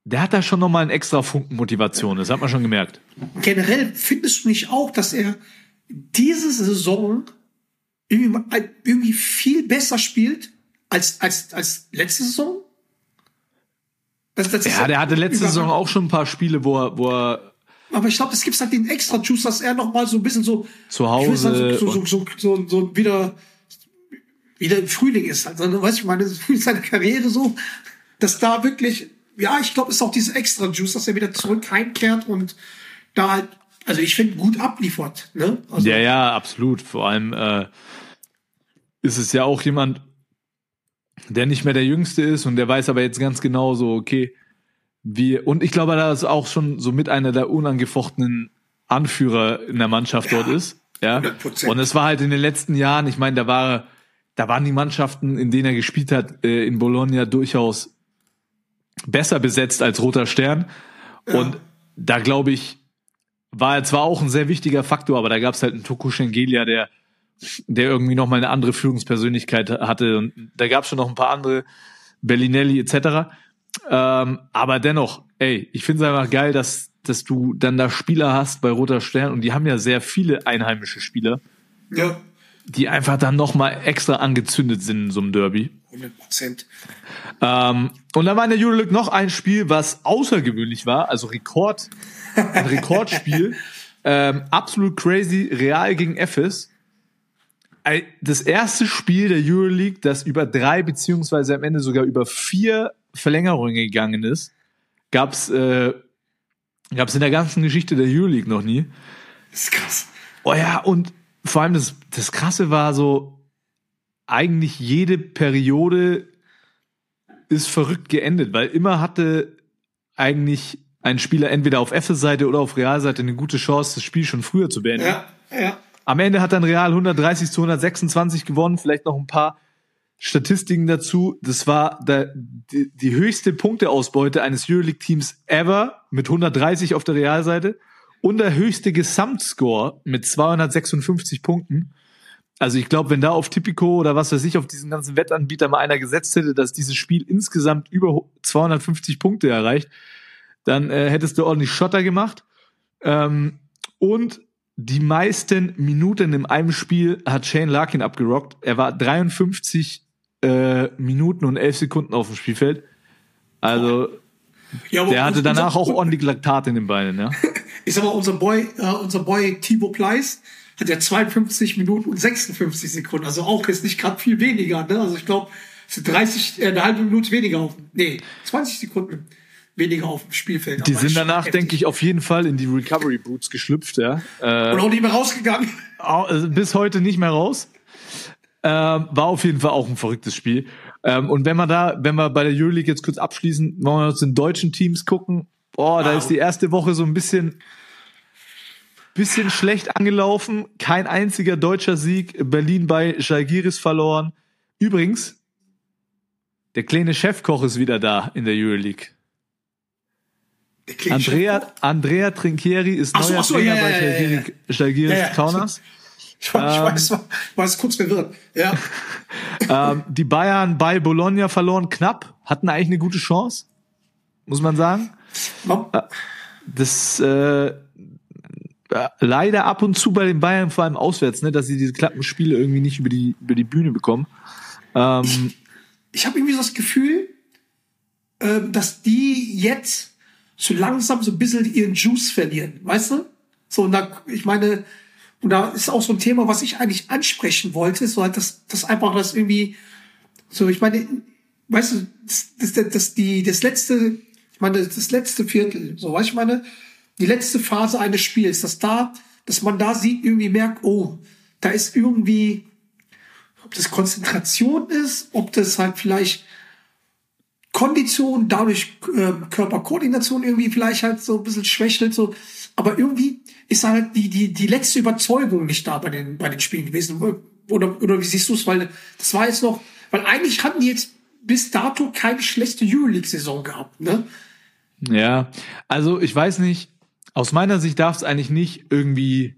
der hat da schon nochmal einen extra Funken Motivation, das hat man schon gemerkt. Generell findest du nicht auch, dass er diese Saison irgendwie, irgendwie viel besser spielt als, als, als letzte Saison? Das, das ja, der hatte letzte Saison auch schon ein paar Spiele, wo er, wo er aber ich glaube, es gibt halt den extra Juice, dass er noch mal so ein bisschen so zu Hause so, so, so, so, so, wieder wieder im Frühling ist. Also, weißt du, ich meine, Frühling seiner Karriere so, dass da wirklich, ja, ich glaube, es ist auch dieses extra Juice, dass er wieder zurück heimkehrt und da halt, also ich finde, gut abliefert. Ne? Also, ja, ja, absolut. Vor allem äh, ist es ja auch jemand, der nicht mehr der Jüngste ist und der weiß aber jetzt ganz genau so, okay, wie, und ich glaube, da ist auch schon so mit einer der unangefochtenen Anführer in der Mannschaft Ja, dort ist. Ja. 100%. Und es war halt in den letzten Jahren, ich meine, da war, da waren die Mannschaften, in denen er gespielt hat, äh, in Bologna durchaus besser besetzt als Roter Stern. Und da glaube ich, war er zwar auch ein sehr wichtiger Faktor, aber da gab es halt einen Toku Schengelia, der, der irgendwie nochmal eine andere Führungspersönlichkeit hatte. Und da gab es schon noch ein paar andere, Bellinelli etc. Ähm, aber dennoch, ey, ich finde es einfach geil, dass, dass du dann da Spieler hast bei Roter Stern und die haben ja sehr viele einheimische Spieler, Ja, die einfach dann nochmal extra angezündet sind in so einem Derby. 100 Prozent. Ähm, und dann war in der Euroleague noch ein Spiel, was außergewöhnlich war, also Rekord, ein Rekordspiel, ähm, absolut crazy, Real gegen Efes. Das erste Spiel der Euroleague, das über drei beziehungsweise am Ende sogar über vier Verlängerungen gegangen ist, gab's äh, gab's in der ganzen Geschichte der Euroleague noch nie. Das ist krass. Oh ja, und vor allem das, das Krasse war so, eigentlich jede Periode ist verrückt geendet, weil immer hatte eigentlich ein Spieler entweder auf F-Seite oder auf Realseite eine gute Chance, das Spiel schon früher zu beenden. Ja, ja. Am Ende hat dann Real 130 zu 126 gewonnen, vielleicht noch ein paar Statistiken dazu. Das war der, die, die höchste Punkteausbeute eines Euroleague-Teams ever mit 130 auf der Realseite und der höchste Gesamtscore mit 256 Punkten. Also ich glaube, wenn da auf Tipico oder was weiß ich, auf diesen ganzen Wettanbieter mal einer gesetzt hätte, dass dieses Spiel insgesamt über 250 Punkte erreicht, dann äh, hättest du ordentlich Schotter gemacht. Ähm, und die meisten Minuten in einem Spiel hat Shane Larkin abgerockt. Er war 53 äh, Minuten und 11 Sekunden auf dem Spielfeld. Also ja der hatte danach auch ordentlich Laktat in den Beinen, ja. Ich sag mal, unser Boy, äh, unser Boy Thibaut Pleiss hat ja 52 Minuten und 56 Sekunden. Also auch jetzt nicht gerade viel weniger. Ne? Also ich glaube, es sind 30, äh, eine halbe Minute weniger auf dem, nee, 20 Sekunden weniger auf dem Spielfeld. Die sind danach, denke ich, auf jeden Fall in die Recovery Boots geschlüpft, ja. Äh, Und auch nicht mehr rausgegangen. au- also bis heute nicht mehr raus. Ähm, war auf jeden Fall auch ein verrücktes Spiel. Ähm, und wenn wir da, wenn wir bei der Euroleague jetzt kurz abschließen, wollen wir uns den deutschen Teams gucken. Boah, da Wow. ist die erste Woche so ein bisschen, bisschen schlecht angelaufen. Kein einziger deutscher Sieg. Berlin bei Žalgiris verloren. Übrigens, der kleine Chefkoch ist wieder da in der Euroleague. Der Andrea, Andrea Trinchieri ist Ach so, neuer ach so, Trainer ja, ja, bei ja, ja, ja. Žalgiris- Žalgiris Ja, ja. Kaunas. Ich, war, ich Ähm, weiß, war, war es kurz verwirrt. Ja. ähm, die Bayern bei Bologna verloren knapp, hatten eigentlich eine gute Chance, muss man sagen. Man, Das äh, äh, leider ab und zu bei den Bayern, vor allem auswärts, ne, dass sie diese knappen Spiele irgendwie nicht über die über die Bühne bekommen. Ähm, ich habe irgendwie so das Gefühl, ähm, dass die jetzt so langsam so ein bisschen ihren Juice verlieren, weißt du? So, und da, ich meine, und da ist auch so ein Thema, was ich eigentlich ansprechen wollte, so halt, dass das einfach das irgendwie, so, ich meine, weißt du, das, das, das, das, die, das letzte, ich meine, das letzte Viertel, so, weißt ich meine, die letzte Phase eines Spiels, dass da, dass man da sieht, irgendwie merkt, oh, da ist irgendwie, ob das Konzentration ist, ob das halt vielleicht Kondition, dadurch ähm, Körperkoordination irgendwie vielleicht halt so ein bisschen schwächelt, so. Aber irgendwie ist halt die, die, die letzte Überzeugung nicht da bei den, bei den Spielen gewesen. Oder, oder wie siehst du es? Weil das war jetzt noch, weil eigentlich hatten die jetzt bis dato keine schlechte Euroleague-Saison gehabt, ne? Ja, also ich weiß nicht, aus meiner Sicht darf es eigentlich nicht irgendwie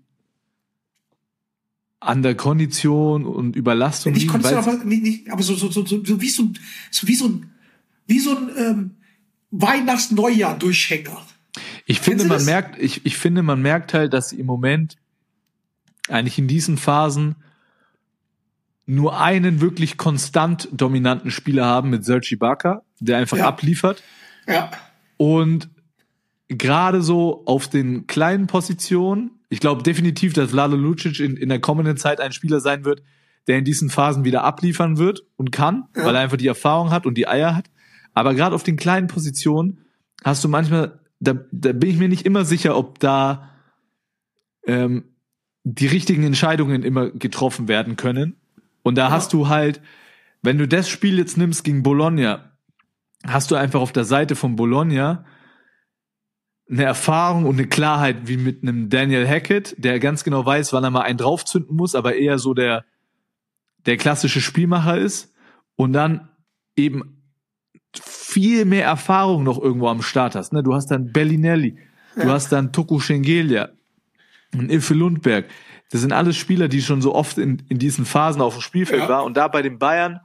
an der Kondition und Überlastung Ich liegen. aber nicht, nicht, aber so, so, so, so, wie so, ein- so wie so ein, wie so ein ähm, Weihnachts-Neujahr-Durchhänger. Ich finde, man das? merkt, ich, ich finde, man merkt halt, dass sie im Moment eigentlich in diesen Phasen nur einen wirklich konstant dominanten Spieler haben mit Serge Ibaka, der einfach Ja. abliefert. Ja. Und gerade so auf den kleinen Positionen, ich glaube definitiv, dass Vlado Lucic in, in der kommenden Zeit ein Spieler sein wird, der in diesen Phasen wieder abliefern wird und kann, Ja. weil er einfach die Erfahrung hat und die Eier hat. Aber gerade auf den kleinen Positionen hast du manchmal, da, da bin ich mir nicht immer sicher, ob da ähm, die richtigen Entscheidungen immer getroffen werden können. Und da Ja. hast du halt, wenn du das Spiel jetzt nimmst gegen Bologna, hast du einfach auf der Seite von Bologna eine Erfahrung und eine Klarheit wie mit einem Daniel Hackett, der ganz genau weiß, wann er mal einen draufzünden muss, aber eher so der, der klassische Spielmacher ist und dann eben viel mehr Erfahrung noch irgendwo am Start hast. Ne? Du hast dann Bellinelli, du hast dann Toku Schengelia, und Ilfe Lundberg. Das sind alles Spieler, die schon so oft in, in diesen Phasen auf dem Spielfeld Ja. waren. Und da bei den Bayern,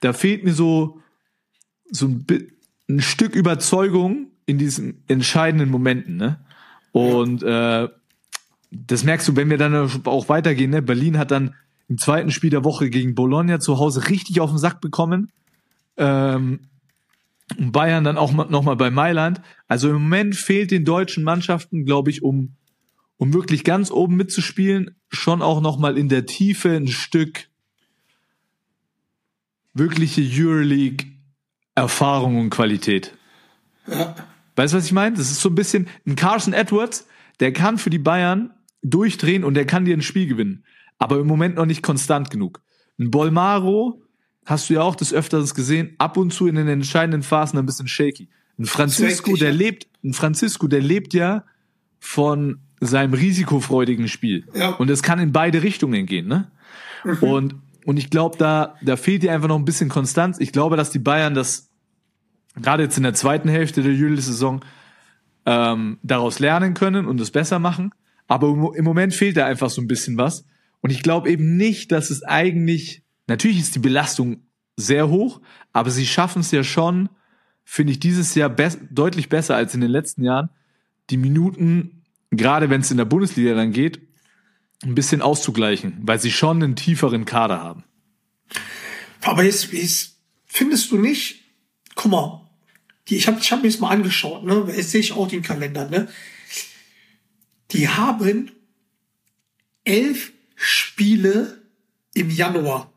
da fehlt mir so, so ein, ein Stück Überzeugung in diesen entscheidenden Momenten. Ne? Und äh, das merkst du, wenn wir dann auch weitergehen. Ne? Berlin hat dann im zweiten Spiel der Woche gegen Bologna zu Hause richtig auf den Sack bekommen. Ähm, Bayern dann auch nochmal bei Mailand. Also im Moment fehlt den deutschen Mannschaften, glaube ich, um, um wirklich ganz oben mitzuspielen, schon auch nochmal in der Tiefe ein Stück wirkliche Euroleague-Erfahrung und Qualität. Ja. Weißt du, was ich meine? Das ist so ein bisschen ein Carson Edwards, der kann für die Bayern durchdrehen und der kann dir ein Spiel gewinnen. Aber im Moment noch nicht konstant genug. Ein Bolmaro hast du ja auch des Öfteren gesehen, ab und zu in den entscheidenden Phasen ein bisschen shaky. Ein Francisco, der lebt, ein Francisco, der lebt ja von seinem risikofreudigen Spiel. Ja. Und es kann in beide Richtungen gehen, ne? Und, und ich glaube, da, da fehlt dir einfach noch ein bisschen Konstanz. Ich glaube, dass die Bayern das gerade jetzt in der zweiten Hälfte der Juli-Saison ähm, daraus lernen können und es besser machen. Aber im Mo- im Moment fehlt da einfach so ein bisschen was. Und ich glaube eben nicht, dass es eigentlich, natürlich ist die Belastung sehr hoch, aber sie schaffen es ja schon, finde ich, dieses Jahr bes deutlich besser als in den letzten Jahren, die Minuten, gerade wenn es in der Bundesliga dann geht, ein bisschen auszugleichen, weil sie schon einen tieferen Kader haben. Aber jetzt, jetzt findest du nicht, guck mal, die, ich habe ich hab mir das mal angeschaut, ne? Jetzt sehe ich auch den Kalender, ne? Die haben elf Spiele im Januar.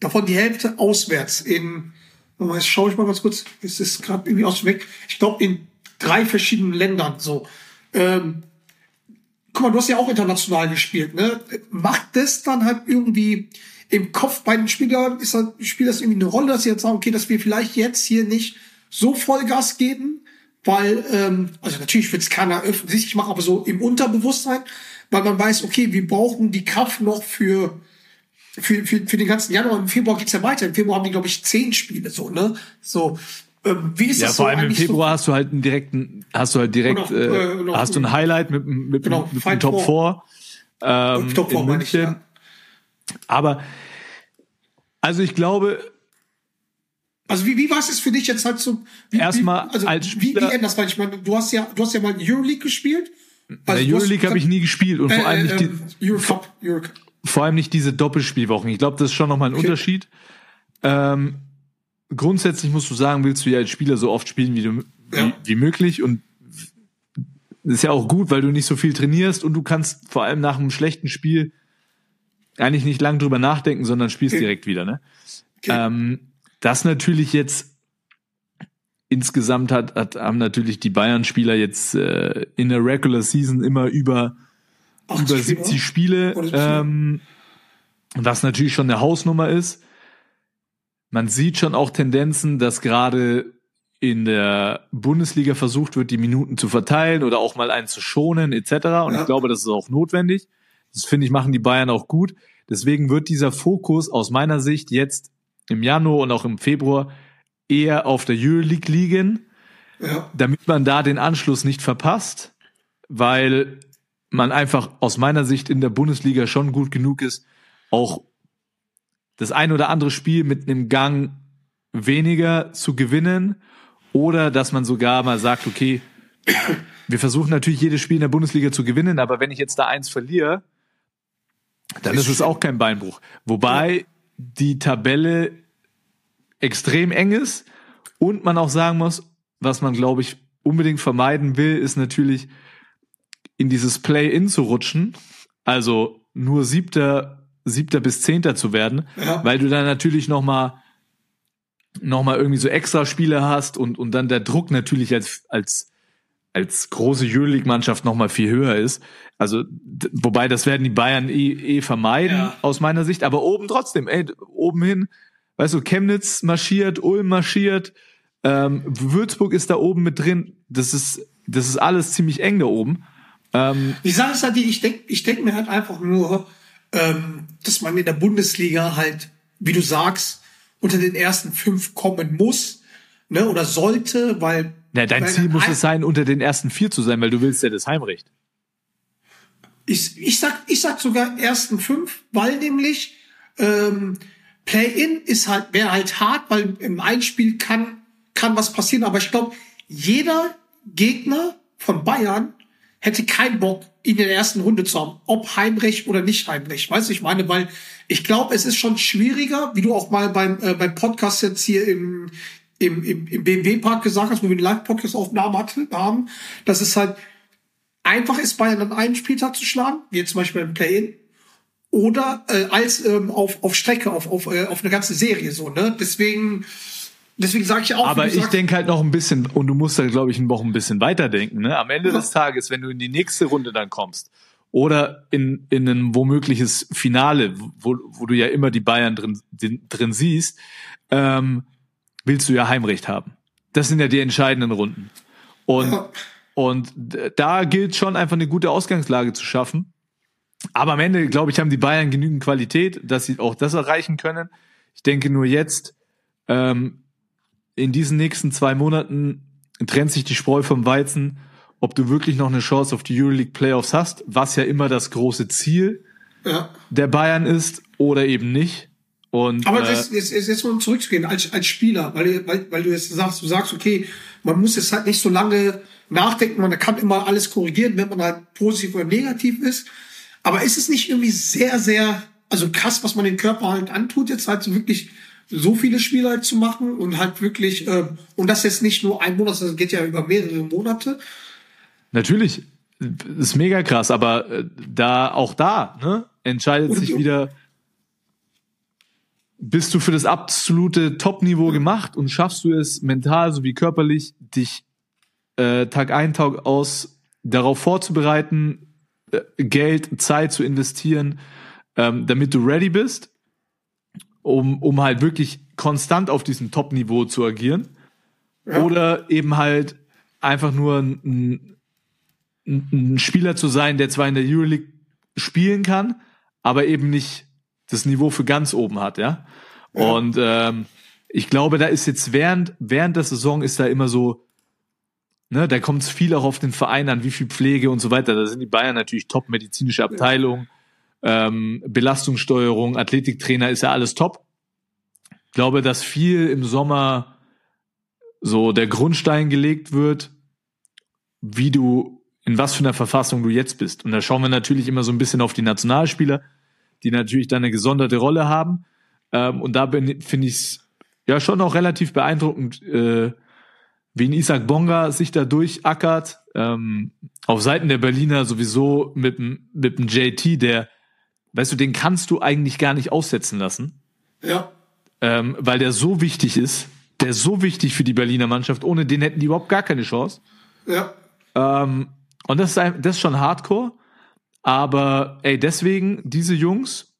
Davon die Hälfte auswärts in, jetzt schaue ich mal ganz kurz, es ist gerade irgendwie aus dem weg. Ich glaube in drei verschiedenen Ländern so. Ähm, guck mal, du hast ja auch international gespielt, ne? Macht das dann halt irgendwie im Kopf bei den Spielern, ist spielt das irgendwie eine Rolle, dass sie jetzt sagen, okay, dass wir vielleicht jetzt hier nicht so Vollgas geben, weil, ähm, also natürlich wird es keiner öffentlich machen, aber so im Unterbewusstsein, weil man weiß, okay, wir brauchen die Kraft noch für, für, für, für den ganzen Januar. Im Februar geht's ja weiter. Im Februar haben die, glaube ich, zehn Spiele, so, ne? So, ähm, wie ist Ja, das vor so allem im Februar hast du halt einen direkten, hast du halt direkt, Noch, äh, äh, noch- hast du ein Highlight mit, mit, mit, Genau, mit dem Top Four. 4. Ähm, so? Top Four in meine ich, ja. Aber, also ich glaube, Also wie, wie war es für dich jetzt halt so? Wie, Erstmal wie, also als wie, wie Spieler- endet das? Weil ich meine, du hast ja, du hast ja mal Euroleague gespielt. in Also der hast- Euroleague habe ich nie gespielt und äh, vor allem nicht äh, die, Eurocup, Eurocup. vor allem nicht diese Doppelspielwochen. Ich glaube, das ist schon nochmal ein Okay. Unterschied. Ähm, grundsätzlich musst du sagen, willst du ja als Spieler so oft spielen, wie, du, Ja. wie, wie möglich. Und das ist ja auch gut, weil du nicht so viel trainierst und du kannst vor allem nach einem schlechten Spiel eigentlich nicht lang drüber nachdenken, sondern spielst direkt wieder. Ne? Ähm, das natürlich jetzt insgesamt hat, hat haben natürlich die Bayern-Spieler jetzt äh, in der Regular Season immer über 80 über Spiele. 70 Spiele, 70. ähm, was natürlich schon eine Hausnummer ist. Man sieht schon auch Tendenzen, dass gerade in der Bundesliga versucht wird, die Minuten zu verteilen oder auch mal einen zu schonen etc. Und Ja. ich glaube, das ist auch notwendig. Das finde ich, machen die Bayern auch gut. Deswegen wird dieser Fokus aus meiner Sicht jetzt im Januar und auch im Februar eher auf der Euroleague liegen Ja. damit man da den Anschluss nicht verpasst, weil man einfach aus meiner Sicht in der Bundesliga schon gut genug ist, auch das ein oder andere Spiel mit einem Gang weniger zu gewinnen oder dass man sogar mal sagt, okay, wir versuchen natürlich jedes Spiel in der Bundesliga zu gewinnen, aber wenn ich jetzt da eins verliere, dann ist es auch kein Beinbruch. Wobei die Tabelle extrem eng ist und man auch sagen muss, was man, glaube ich, unbedingt vermeiden will, ist natürlich in dieses Play-In zu rutschen, also nur siebter, siebter bis zehnter zu werden, Ja. weil du dann natürlich noch mal noch mal irgendwie so extra Spiele hast und und dann der Druck natürlich als als als große Euroleague-Mannschaft noch mal viel höher ist. Also wobei das werden die Bayern eh, eh vermeiden Ja. aus meiner Sicht, aber oben trotzdem, ey, oben hin, weißt du, Chemnitz marschiert, Ulm marschiert, ähm, Würzburg ist da oben mit drin. Das ist das ist alles ziemlich eng da oben. Ähm, die Sache ist halt ich denke ich denk mir halt einfach nur, ähm, dass man in der Bundesliga halt, wie du sagst, unter den ersten fünf kommen muss, ne, oder sollte, weil. Ja, dein Ziel muss es sein, unter den ersten vier zu sein, weil du willst ja das Heimrecht. Ich, ich sag, ich sag sogar ersten fünf, weil nämlich ähm, Play-in ist halt, wäre halt hart, weil im Einspiel kann, kann was passieren. Aber ich glaube, jeder Gegner von Bayern hätte keinen Bock, ihn in der ersten Runde zu haben, ob Heimrecht oder nicht Heimrecht. Weißt du, ich meine, weil ich glaube, es ist schon schwieriger, wie du auch mal beim, äh, beim Podcast jetzt hier im, im, im, im BMW-Park gesagt hast, wo wir eine Live-Podcast-Aufnahme haben, dass es halt einfach ist, Bayern an einem Spieltag zu schlagen, wie jetzt zum Beispiel beim Play-In, oder äh, als ähm, auf, auf Strecke, auf, auf, äh, auf eine ganze Serie so, ne? Deswegen, deswegen sage ich auch. Aber ich denke halt noch ein bisschen, und du musst da, glaube ich, noch ein bisschen weiterdenken, ne? Am Ende ja. des Tages, wenn du in die nächste Runde dann kommst, oder in, in ein womögliches Finale, wo, wo du ja immer die Bayern drin, drin siehst, ähm, willst du ja Heimrecht haben. Das sind ja die entscheidenden Runden. Und. Und da gilt schon einfach eine gute Ausgangslage zu schaffen. Aber am Ende, glaube ich, haben die Bayern genügend Qualität, dass sie auch das erreichen können. Ich denke nur jetzt, ähm, in diesen nächsten zwei Monaten trennt sich die Spreu vom Weizen, ob du wirklich noch eine Chance auf die Euroleague Playoffs hast, was ja immer das große Ziel ja. der Bayern ist, oder eben nicht. Und, Aber äh, das, jetzt, jetzt, jetzt mal um zurückzugehen als, als Spieler, weil, weil, weil du jetzt sagst, du sagst, okay, man muss jetzt halt nicht so lange nachdenken, man kann immer alles korrigieren, wenn man halt positiv oder negativ ist. Aber ist es nicht irgendwie sehr, sehr, also krass, was man den Körper halt antut, jetzt halt so wirklich so viele Spiele halt zu machen und halt wirklich, äh, und das jetzt nicht nur ein Monat, das geht ja über mehrere Monate. Natürlich, ist mega krass, aber äh, da, auch da, ne, entscheidet und, sich wieder, bist du für das absolute Top-Niveau gemacht und schaffst du es mental sowie körperlich, dich äh, Tag ein, Tag aus darauf vorzubereiten, äh, Geld, Zeit zu investieren, ähm, damit du ready bist, um, um halt wirklich konstant auf diesem Top-Niveau zu agieren. Ja. Oder eben halt einfach nur ein, ein, ein Spieler zu sein, der zwar in der Euroleague spielen kann, aber eben nicht das Niveau für ganz oben hat, ja. ja. Und ähm, ich glaube, da ist jetzt während während der Saison ist da immer so Ne, da kommt es viel auch auf den Verein an, wie viel Pflege und so weiter. Da sind die Bayern natürlich top, medizinische Abteilung, ähm, Belastungssteuerung, Athletiktrainer ist ja alles top. Ich glaube, dass viel im Sommer so der Grundstein gelegt wird, wie du, in was für einer Verfassung du jetzt bist. Und da schauen wir natürlich immer so ein bisschen auf die Nationalspieler, die natürlich da eine gesonderte Rolle haben. Ähm, und da finde ich es ja schon auch relativ beeindruckend, äh, wie ein Isaac Bonga sich da durchackert. Ähm, auf Seiten der Berliner sowieso mit, mit dem JT, der, weißt du, den kannst du eigentlich gar nicht aussetzen lassen. Ja. Ähm, weil der so wichtig ist. Der ist so wichtig für die Berliner Mannschaft. Ohne den hätten die überhaupt gar keine Chance. Ja. Ähm, und das ist, das ist schon Hardcore. Aber ey, deswegen, diese Jungs,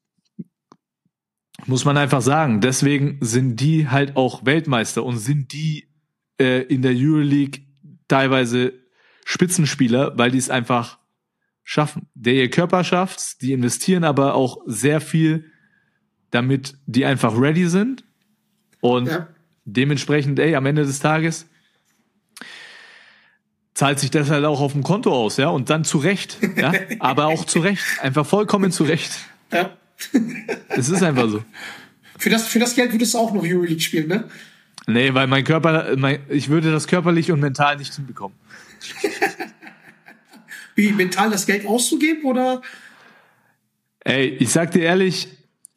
muss man einfach sagen, deswegen sind die halt auch Weltmeister und sind die äh, in der Euroleague teilweise Spitzenspieler, weil die es einfach schaffen. Der ihr Körper schafft, die investieren aber auch sehr viel, damit die einfach ready sind. Und ja. dementsprechend, ey, am Ende des Tages zahlt sich das halt auch auf dem Konto aus, ja, und dann zu Recht, ja, aber auch zu Recht, einfach vollkommen zu Recht. Ja. es ist einfach so. Für das, für das Geld würdest du auch noch Euroleague spielen, ne? Nee, weil mein Körper, mein, ich würde das körperlich und mental nicht hinbekommen. Wie, mental das Geld auszugeben oder? Ey, ich sag dir ehrlich,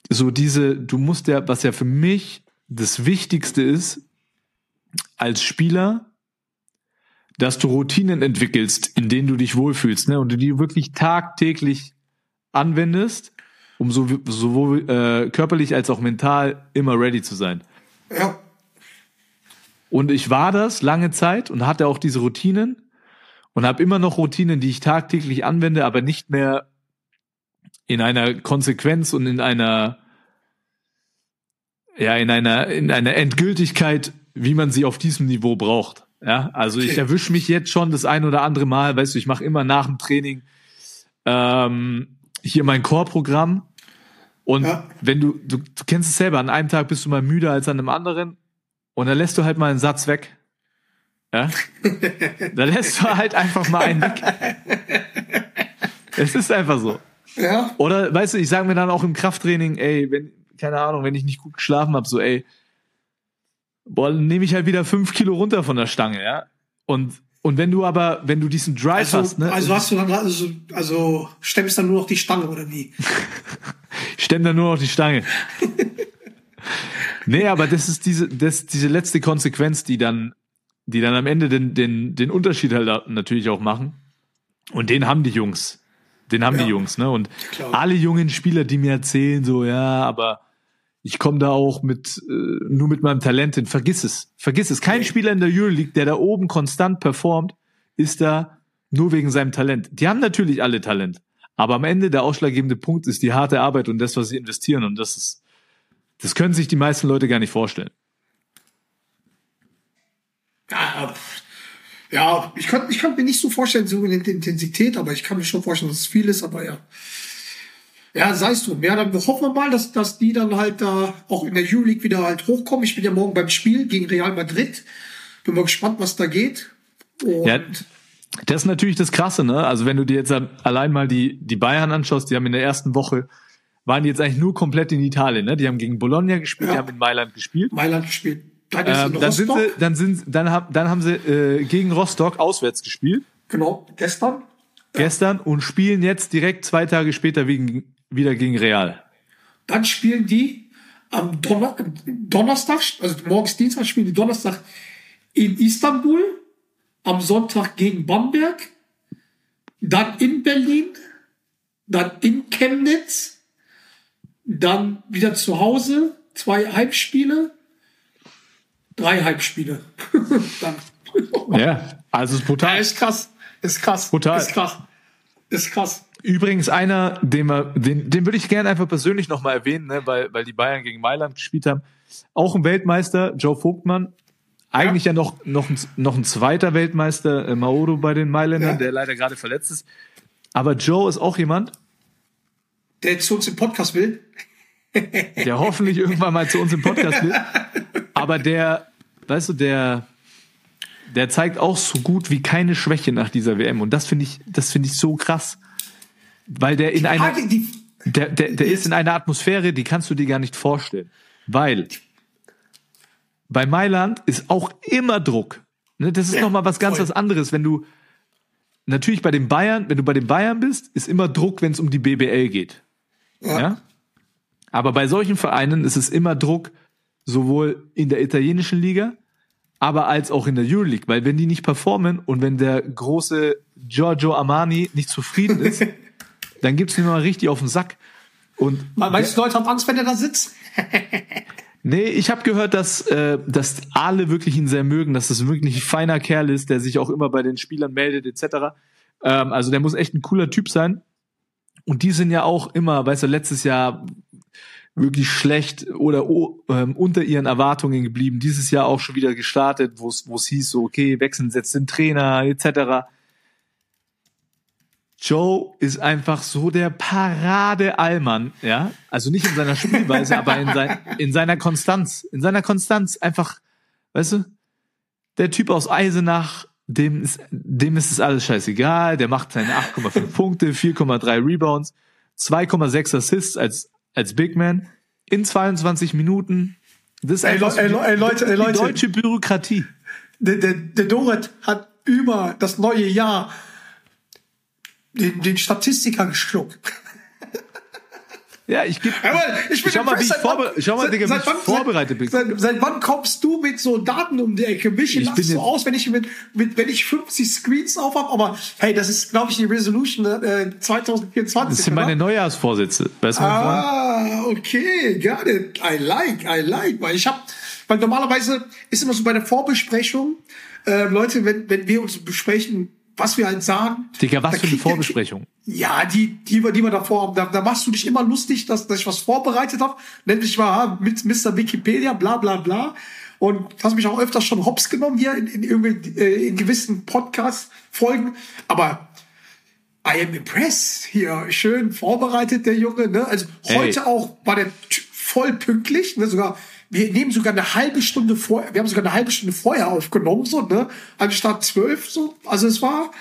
so diese, du musst ja, was ja für mich das Wichtigste ist, als Spieler, dass du Routinen entwickelst, in denen du dich wohlfühlst, ne, und du die wirklich tagtäglich anwendest, um so, sowohl äh, körperlich als auch mental immer ready zu sein. Ja. Und ich war das lange Zeit und hatte auch diese Routinen und habe immer noch Routinen, die ich tagtäglich anwende, aber nicht mehr in einer Konsequenz und in einer ja in einer in einer Endgültigkeit, wie man sie auf diesem Niveau braucht. Ja, also ich erwische mich jetzt schon das ein oder andere Mal, weißt du, ich mache immer nach dem Training ähm, hier mein Core-Programm. Und Ja. wenn du, du, du kennst es selber, an einem Tag bist du mal müder als an einem anderen und dann lässt du halt mal einen Satz weg. Ja? dann lässt du halt einfach mal einen weg. Es ist einfach so. Ja, Oder weißt du, ich sage mir dann auch im Krafttraining, ey, wenn, keine Ahnung, wenn ich nicht gut geschlafen habe, so, ey, boah, dann nehme ich halt wieder fünf Kilo runter von der Stange, ja. Und, und wenn du aber, wenn du diesen Drive also, hast, ne, also hast du dann, also, also stemmst dann nur noch die Stange oder wie? stemmt dann nur noch die Stange. nee, aber das ist diese, das, diese letzte Konsequenz, die dann, die dann am Ende den, den, den Unterschied halt natürlich auch machen. Und den haben die Jungs. Den haben Ja. die Jungs, ne? Und alle jungen Spieler, die mir erzählen, so, ja, aber ich komme da auch mit, äh, nur mit meinem Talent hin. Vergiss es. Vergiss es. Kein. Spieler in der Euroleague, der da oben konstant performt, ist da nur wegen seinem Talent. Die haben natürlich alle Talent. Aber am Ende der ausschlaggebende Punkt ist die harte Arbeit und das, was sie investieren. Und das ist, das können sich die meisten Leute gar nicht vorstellen. Ja, ich kann, ich kann mir nicht so vorstellen, so in der Intensität, aber ich kann mir schon vorstellen, dass es viel ist, aber ja. Ja, sei es drum. Ja, dann hoffen wir mal, dass, dass die dann halt da auch in der Euroleague wieder halt hochkommen. Ich bin ja morgen beim Spiel gegen Real Madrid. Bin mal gespannt, was da geht. Und Ja, das ist natürlich das Krasse, ne? Also wenn du dir jetzt allein mal die, die Bayern anschaust, die haben in der ersten Woche, waren die jetzt eigentlich nur komplett in Italien, ne? Die haben gegen Bologna gespielt, Ja. die haben in Mailand gespielt. Mailand gespielt. Dann Ähm, dann sind sie, dann sind, dann haben, dann haben sie äh, gegen Rostock auswärts gespielt genau, gestern. gestern und spielen jetzt direkt zwei Tage später wegen, wieder gegen Real. Dann spielen die am Donner Donnerstag, also morgens Dienstag spielen die Donnerstag in Istanbul, am Sonntag gegen Bamberg, dann in Berlin, dann in Chemnitz, dann wieder zu Hause, zwei Heimspiele, drei Heimspiele. dann. Ja, also ist Ja, brutal. ist krass, ist krass, Brutal. ist krass, ist krass. Übrigens einer, den, wir, den, den würde ich gerne einfach persönlich nochmal erwähnen, ne, weil, weil die Bayern gegen Mailand gespielt haben. Auch ein Weltmeister, Joe Vogtmann. Eigentlich ja, noch, noch, ein, noch ein zweiter Weltmeister, äh, Maodo bei den Mailändern, Ja. der leider gerade verletzt ist. Aber Joe ist auch jemand, Der zu uns im Podcast will. der hoffentlich irgendwann mal zu uns im Podcast will. Aber der, weißt du, der, der zeigt auch so gut wie keine Schwäche nach dieser WM. Und das finde ich, das finde ich so krass. Weil der in einer, der, der, der ist in einer Atmosphäre, die kannst du dir gar nicht vorstellen. Weil bei Mailand ist auch immer Druck. Ne, das ist Ja, noch mal was ganz voll. was anderes. Wenn du natürlich bei den Bayern, wenn du bei den Bayern bist, ist immer Druck, wenn es um die BBL geht. Ja. Aber bei solchen Vereinen ist es immer Druck, sowohl in der italienischen Liga, aber als auch in der Euroleague. Weil wenn die nicht performen und wenn der große Giorgio Armani nicht zufrieden ist, dann gibt's ihm mal richtig auf den Sack. Und Meinst du, Leute haben Angst, wenn er da sitzt? Nee, ich habe gehört, dass, äh, dass alle wirklich ihn sehr mögen, dass das wirklich ein feiner Kerl ist, der sich auch immer bei den Spielern meldet, etc. Ähm, also der muss echt ein cooler Typ sein. Und die sind ja auch immer, weißt du, letztes Jahr wirklich schlecht oder ähm, unter ihren Erwartungen geblieben. Dieses Jahr auch schon wieder gestartet, wo es wo es hieß, so okay, wechseln jetzt den Trainer, etc. Joe ist einfach so der Parade-Allmann, ja. Also nicht in seiner Spielweise, aber in, sein, in seiner Konstanz. In seiner Konstanz einfach, weißt du, der Typ aus Eisenach, dem ist, dem ist es alles scheißegal. Der macht seine 8,5 Punkte, 4,3 Rebounds, 2,6 Assists als, als Big Man in 22 Minuten. Das ist Ey, einfach ey, Leu- ey, Leute, ey, die Leute. deutsche Bürokratie. Der, der, der Dorit hat über das neue Jahr den, den Statistiker geschluckt. Ja, ich gebe. Ich bin Schau mal, wie ich, vorbe wann- schau mal, seit- Digga, wie ich wann- vorbereitet bin. Seit, seit wann kommst du mit so Daten um die Ecke? Mich Ich lachst so aus, wenn ich mit, mit wenn ich 50 Screens auf habe, aber hey, das ist, glaube ich, die Resolution äh, 2024. Das sind meine oder? Neujahrsvorsätze. Weißt du, meine? Ah, okay, got it. I like, I like. Weil ich habe, weil normalerweise ist immer so bei der Vorbesprechung, äh, Leute, wenn, wenn wir uns besprechen, was wir halt sagen. Digga, was für eine Vorbesprechung. Ja, die, die, wir- die wir davor haben. Da, da machst du dich immer lustig, dass, dass ich was vorbereitet habe. Nenn dich mal ah, mit Mr. Wikipedia, bla bla bla. Und hast mich auch öfters schon hops genommen hier in, in, irgendwie, äh, in gewissen Podcast-Folgen. Aber I am impressed. Hier schön vorbereitet, der Junge. Ne? Also heute Ey. auch war der voll pünktlich. Ne? Sogar, wir nehmen sogar eine halbe Stunde vor, wir haben sogar eine halbe Stunde vorher aufgenommen, so, ne? Anstatt zwölf, so. Also es war,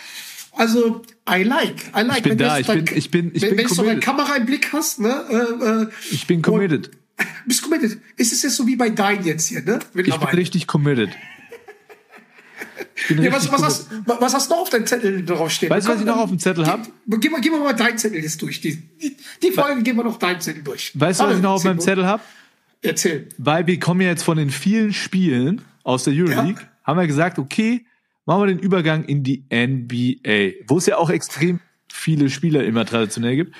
also I like, I like. Ich bin Wenn du da, ich dein- bin- ich bin- ich wenn, bin wenn du so eine committed. Kamera im Blick hast, ne? Äh, äh, Ich bin committed. bist committed. Ist es jetzt so wie bei Dein jetzt hier, ne? Ich bin richtig committed. Ja, was, was, committed. hast, was hast du noch auf deinem Zettel drauf stehen? Weißt du, was ich noch auf dem Zettel habe? Gehen wir, mal deinen Zettel jetzt durch. Die, die, die Folge gehen wir noch deinen Zettel durch. Weißt du, was ich noch auf meinem. Zettel habe? Erzähl. Weil wir kommen ja jetzt von den vielen Spielen aus der Euroleague, Ja. haben wir gesagt, okay, machen wir den Übergang in die NBA, wo es ja auch extrem viele Spieler immer traditionell gibt.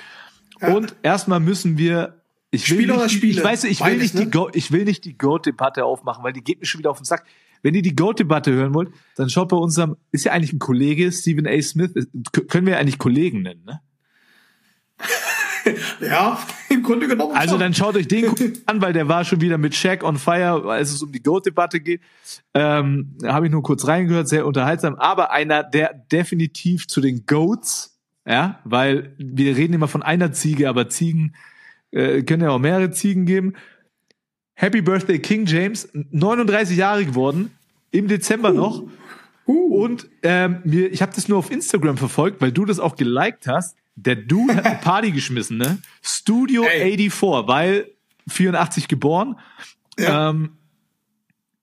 Und erstmal müssen wir, ich will oder nicht, die- Spiele? ich weiß, ich will nicht die ne? Go, ich will nicht die Goat-Debatte aufmachen, weil die geht mir schon wieder auf den Sack. Wenn ihr die Goat-Debatte hören wollt, dann schaut bei unserem, ist ja eigentlich ein Kollege, Stephen A. Smith, können wir ja eigentlich Kollegen nennen, ne? Ja, im Grunde genommen. Also schon. dann schaut euch den an, weil der war schon wieder mit Shaq on fire, als es um die Goat-Debatte geht. Ähm, Habe ich nur kurz reingehört, sehr unterhaltsam. Aber einer, der definitiv zu den Goats, ja, weil wir reden immer von einer Ziege, aber Ziegen äh, können ja auch mehrere Ziegen geben. Happy Birthday King James, 39 Jahre geworden, im Dezember noch. Und ähm, mir, ich habe das nur auf Instagram verfolgt, weil du das auch geliked hast. Der Dude hat eine Party geschmissen, ne? Studio Ey. 84, weil 84 geboren. Ja. Ähm,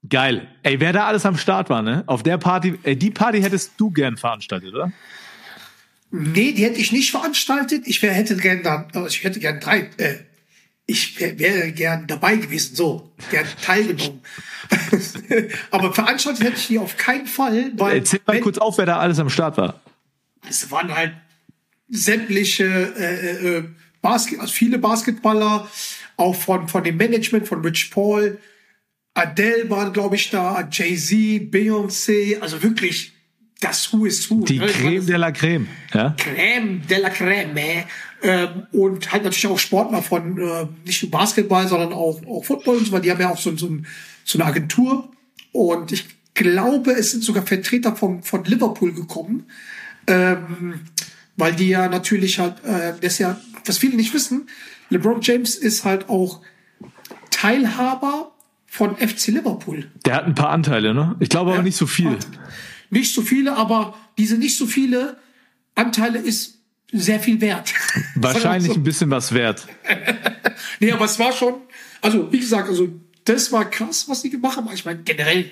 geil. Ey, wer da alles am Start war, ne? Auf der Party, ey, die Party hättest du gern veranstaltet, oder? Nee, die hätte ich nicht veranstaltet. Ich wär, hätte gern da, also ich hätte gern drei, äh, ich wär, wäre gern dabei gewesen, so, gern teilgenommen. Aber veranstaltet hätte ich die auf keinen Fall, weil Erzähl mal wenn- kurz auf, wer da alles am Start war. es waren halt sämtliche äh, äh, Basket, also viele Basketballer, auch von von dem Management von Rich Paul, Adele waren glaube ich da, Jay Z, Beyoncé, also wirklich das Who is Who. Die ne? Creme de la Creme, ja? Crème de la Crème. äh. Ähm, und halt natürlich auch Sportler von äh, nicht nur Basketball, sondern auch, auch Football und so, weil die haben ja auch so, so, ein, so eine Agentur. Und ich glaube, es sind sogar Vertreter von, von Liverpool gekommen. Ähm, weil die ja natürlich halt, äh, das ist ja, was viele nicht wissen, LeBron James ist halt auch Teilhaber von FC Liverpool. Der hat ein paar Anteile, ne? Ich glaube aber Ja. nicht so viel. Nicht so viele, aber diese nicht so viele Anteile ist sehr viel wert. Wahrscheinlich Sagen ein bisschen was wert. so. Nee, aber es war schon, also wie gesagt, also das war krass, was die gemacht haben. Ich meine, generell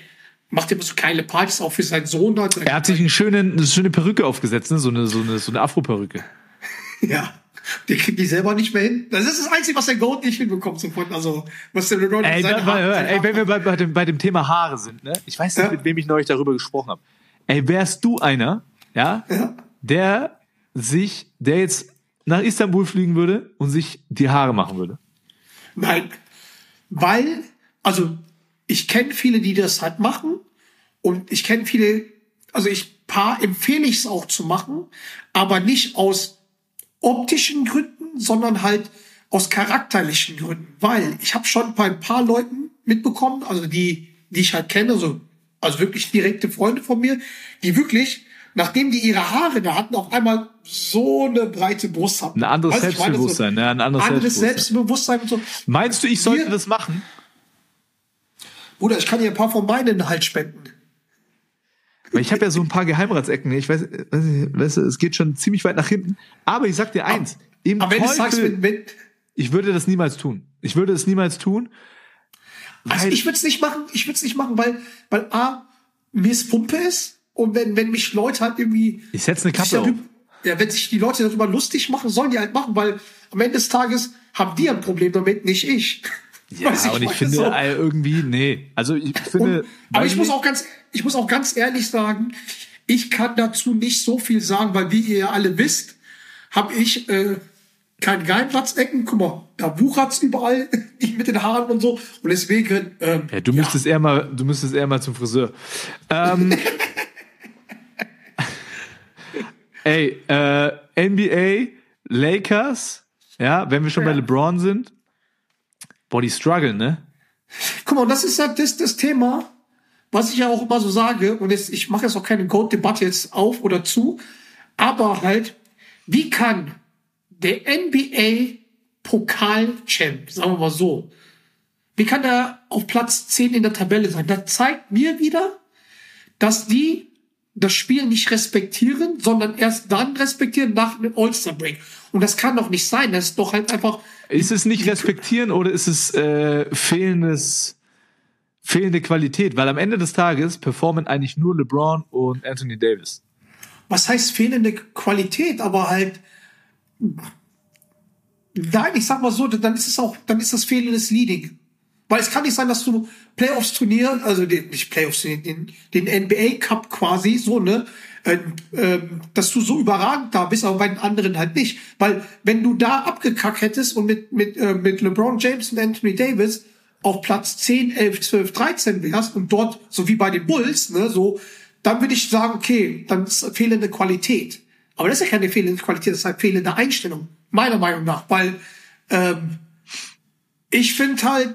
macht er immer so geile Partys auch für seinen Sohn. Halt. Er hat sich einen schönen, eine schöne Perücke aufgesetzt, ne? So eine, so eine, so eine Afro-Perücke. Ja, der kriegt die selber nicht mehr hin. Das ist das Einzige, was der Goat nicht hinbekommt. So von, also, was der LeBron Ey, seine mal, hör, ey, wenn wir bei, bei, dem, bei dem Thema Haare sind, ne? Ich weiß nicht, Ja. mit wem ich neulich darüber gesprochen habe. Ey, wärst du einer, ja, Ja. der sich, der jetzt nach Istanbul fliegen würde und sich die Haare machen würde? Nein, weil, also ich kenne viele, die das halt machen und ich kenne viele, also ich paar empfehle ich es auch zu machen, aber nicht aus optischen Gründen, sondern halt aus charakterlichen Gründen, weil ich habe schon bei ein paar Leuten mitbekommen, also die, die ich halt kenne, so, also wirklich direkte Freunde von mir, die wirklich, nachdem die ihre Haare da hatten, auf einmal so eine breite Brust hatten. Ein anderes Weißt ich meine, Selbstbewusstsein, ne? Ein anderes anderes Selbstbewusstsein. Selbstbewusstsein und so. Meinst du, ich sollte Wir- das machen? Bruder, ich kann dir ein paar von meinen halt spenden. Ich habe ja so ein paar Geheimratsecken. Ich weiß, weiß, nicht, weißt du, es geht schon ziemlich weit nach hinten. Aber ich sag dir eins: Im Aber wenn du sagst, Teufel, wenn, wenn, ich würde das niemals tun. Ich würde es niemals tun. also ich würde es nicht machen, ich würde es nicht machen, weil, weil A, mir es Pumpe ist und wenn, wenn mich Leute halt irgendwie. Ich setze eine Kappe auf. darüber- Ja, wenn sich die Leute darüber lustig machen, sollen die halt machen, weil am Ende des Tages haben die ein Problem damit, nicht ich. Ja, und ich finde so. irgendwie, nee. Also ich finde. Und, aber ich muss auch ganz, ich muss auch ganz ehrlich sagen, ich kann dazu nicht so viel sagen, weil wie ihr ja alle wisst, habe ich äh, kein Geheimratsecken. Guck mal, da wuchert's überall, nicht mit den Haaren und so. Und deswegen, ähm, Ja, du müsstest eher mal, du müsstest eher mal zum Friseur. Ähm, Ey, äh, NBA, Lakers, ja, wenn wir schon Ja. bei LeBron sind. Boah, die strugglen, ne? Guck mal, das ist halt das, das Thema, was ich ja auch immer so sage, und jetzt, ich mache jetzt auch keine Goat-Debatte jetzt auf oder zu, aber halt, wie kann der NBA Pokal-Champ, sagen wir mal so, wie kann er auf Platz 10 in der Tabelle sein? Das zeigt mir wieder, dass die das Spiel nicht respektieren, sondern erst dann respektieren nach dem All-Star-Break. Und das kann doch nicht sein. Das ist doch halt einfach, Ist es nicht respektieren oder ist es äh, fehlendes, fehlende Qualität? Weil am Ende des Tages performen eigentlich nur LeBron und Anthony Davis. was heißt fehlende Qualität, aber halt, nein, ich sag mal so, dann ist es auch, dann ist das fehlendes Leading. Weil es kann nicht sein, dass du Playoffs-Turnier, also den, nicht Playoffs, den, den NBA Cup quasi, so, ne, äh, ähm, dass du so überragend da bist, aber bei den anderen halt nicht. Weil wenn du da abgekackt hättest und mit, mit, äh, mit LeBron James und Anthony Davis auf Platz 10, 11, 12, 13 wärst und dort, so wie bei den Bulls, ne, so, dann würde ich sagen, okay, dann ist fehlende Qualität. Aber das ist ja keine fehlende Qualität, das ist halt fehlende Einstellung, meiner Meinung nach. Weil ähm, ich finde halt,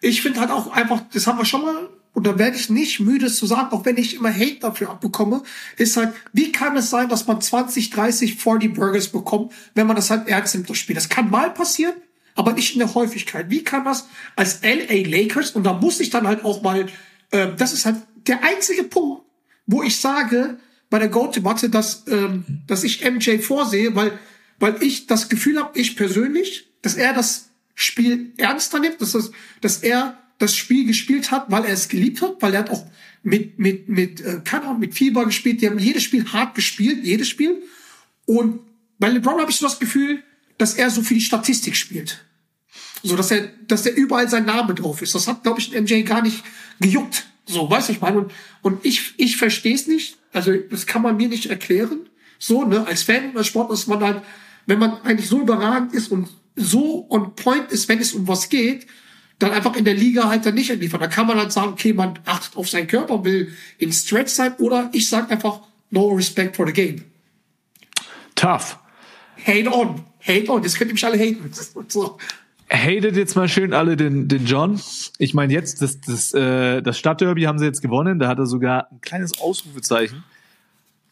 ich finde halt auch einfach, das haben wir schon mal, und da werde ich nicht müde zu sagen, auch wenn ich immer Hate dafür abbekomme, ist halt, wie kann es sein, dass man 20, 30, 40 Burgers bekommt, wenn man das halt ernst nimmt, das Spiel. Das kann mal passieren, aber nicht in der Häufigkeit. Wie kann das als LA Lakers, und da muss ich dann halt auch mal, äh, das ist halt der einzige Punkt, wo ich sage, bei der Go-To-Debatte, dass, ähm, dass ich MJ vorsehe, weil, weil ich das Gefühl habe, ich persönlich, dass er das Spiel ernster nimmt, dass, das, dass er das Spiel gespielt hat, weil er es geliebt hat, weil er hat auch mit, mit, mit, äh, Ahnung, mit Fieber gespielt, die haben jedes Spiel hart gespielt, jedes Spiel. Und bei LeBron habe ich so das Gefühl, dass er so für die Statistik spielt. So, dass er, dass er überall sein Name drauf ist. Das hat, glaube ich, MJ gar nicht gejuckt. So, weiß ich mal. Und, und ich, ich verstehe es nicht. Also, das kann man mir nicht erklären. So, ne, als Fan als Sport ist man halt, wenn man eigentlich so überragend ist und so on point ist, wenn es um was geht, dann einfach in der Liga halt dann nicht liefern. Da kann man halt sagen, okay, man achtet auf seinen Körper, will in Stretch sein, oder ich sag einfach, no respect for the game. Tough. Hate on. Hate on. Jetzt könnt ihr mich alle haten. So. Hatet jetzt mal schön alle den, den John. Ich meine, jetzt, das, das, äh, das Stadtderby haben sie jetzt gewonnen. Da hat er sogar ein kleines Ausrufezeichen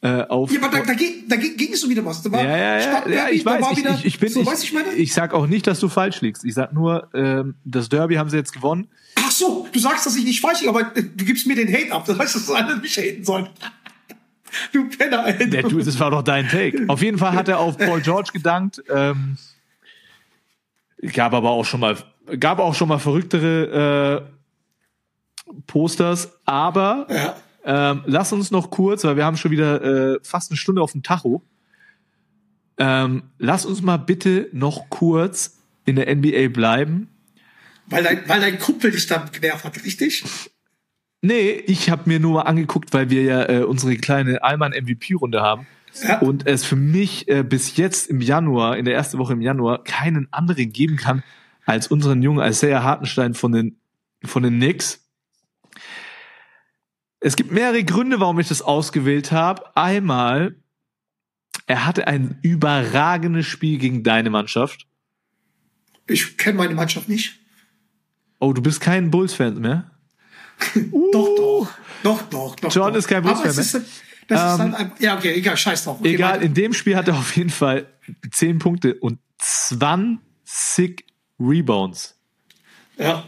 äh, auf. Ja, aber da, da, ging, da ging, es so wieder was. Da war Ja, ja, ja, ja, ich weiß, ich, wieder, ich, ich bin, so, ich, weißt du, ich meine? ich sag auch nicht, dass du falsch liegst. Ich sag nur, ähm, das Derby haben sie jetzt gewonnen. Ach so, du sagst, dass ich nicht falsch liege, aber äh, du gibst mir den Hate ab. Das heißt, dass alle mich haten sollen. Du Penner, ey. Der, du, das war doch dein Take. Auf jeden Fall hat er auf Paul George gedankt. Ähm, gab aber auch schon mal, gab auch schon mal verrücktere äh, Posters. Aber Ja. Ähm, lass uns noch kurz, weil wir haben schon wieder äh, fast eine Stunde auf dem Tacho. Ähm, lass uns mal bitte noch kurz in der NBA bleiben. Weil dein, weil dein Kumpel dich dann genervt hat, richtig? Nee, ich habe mir nur mal angeguckt, weil wir ja äh, unsere kleine Allmann MVP-Runde haben. Ja. Und es für mich äh, bis jetzt im Januar, in der ersten Woche im Januar, keinen anderen geben kann als unseren jungen Isaiah Hartenstein von den, von den Knicks. Es gibt mehrere Gründe, warum ich das ausgewählt habe. Einmal, er hatte ein überragendes Spiel gegen deine Mannschaft. Ich kenne meine Mannschaft nicht. Oh, du bist kein Bulls-Fan mehr? Doch, doch. Doch, doch, doch. John doch. ist kein Bulls-Fan ist, Das ist dann ein, ja, okay, egal, scheiß drauf. Okay, Egal, weiter. in dem Spiel hat er auf jeden Fall 10 Punkte und 20 Rebounds. Ja.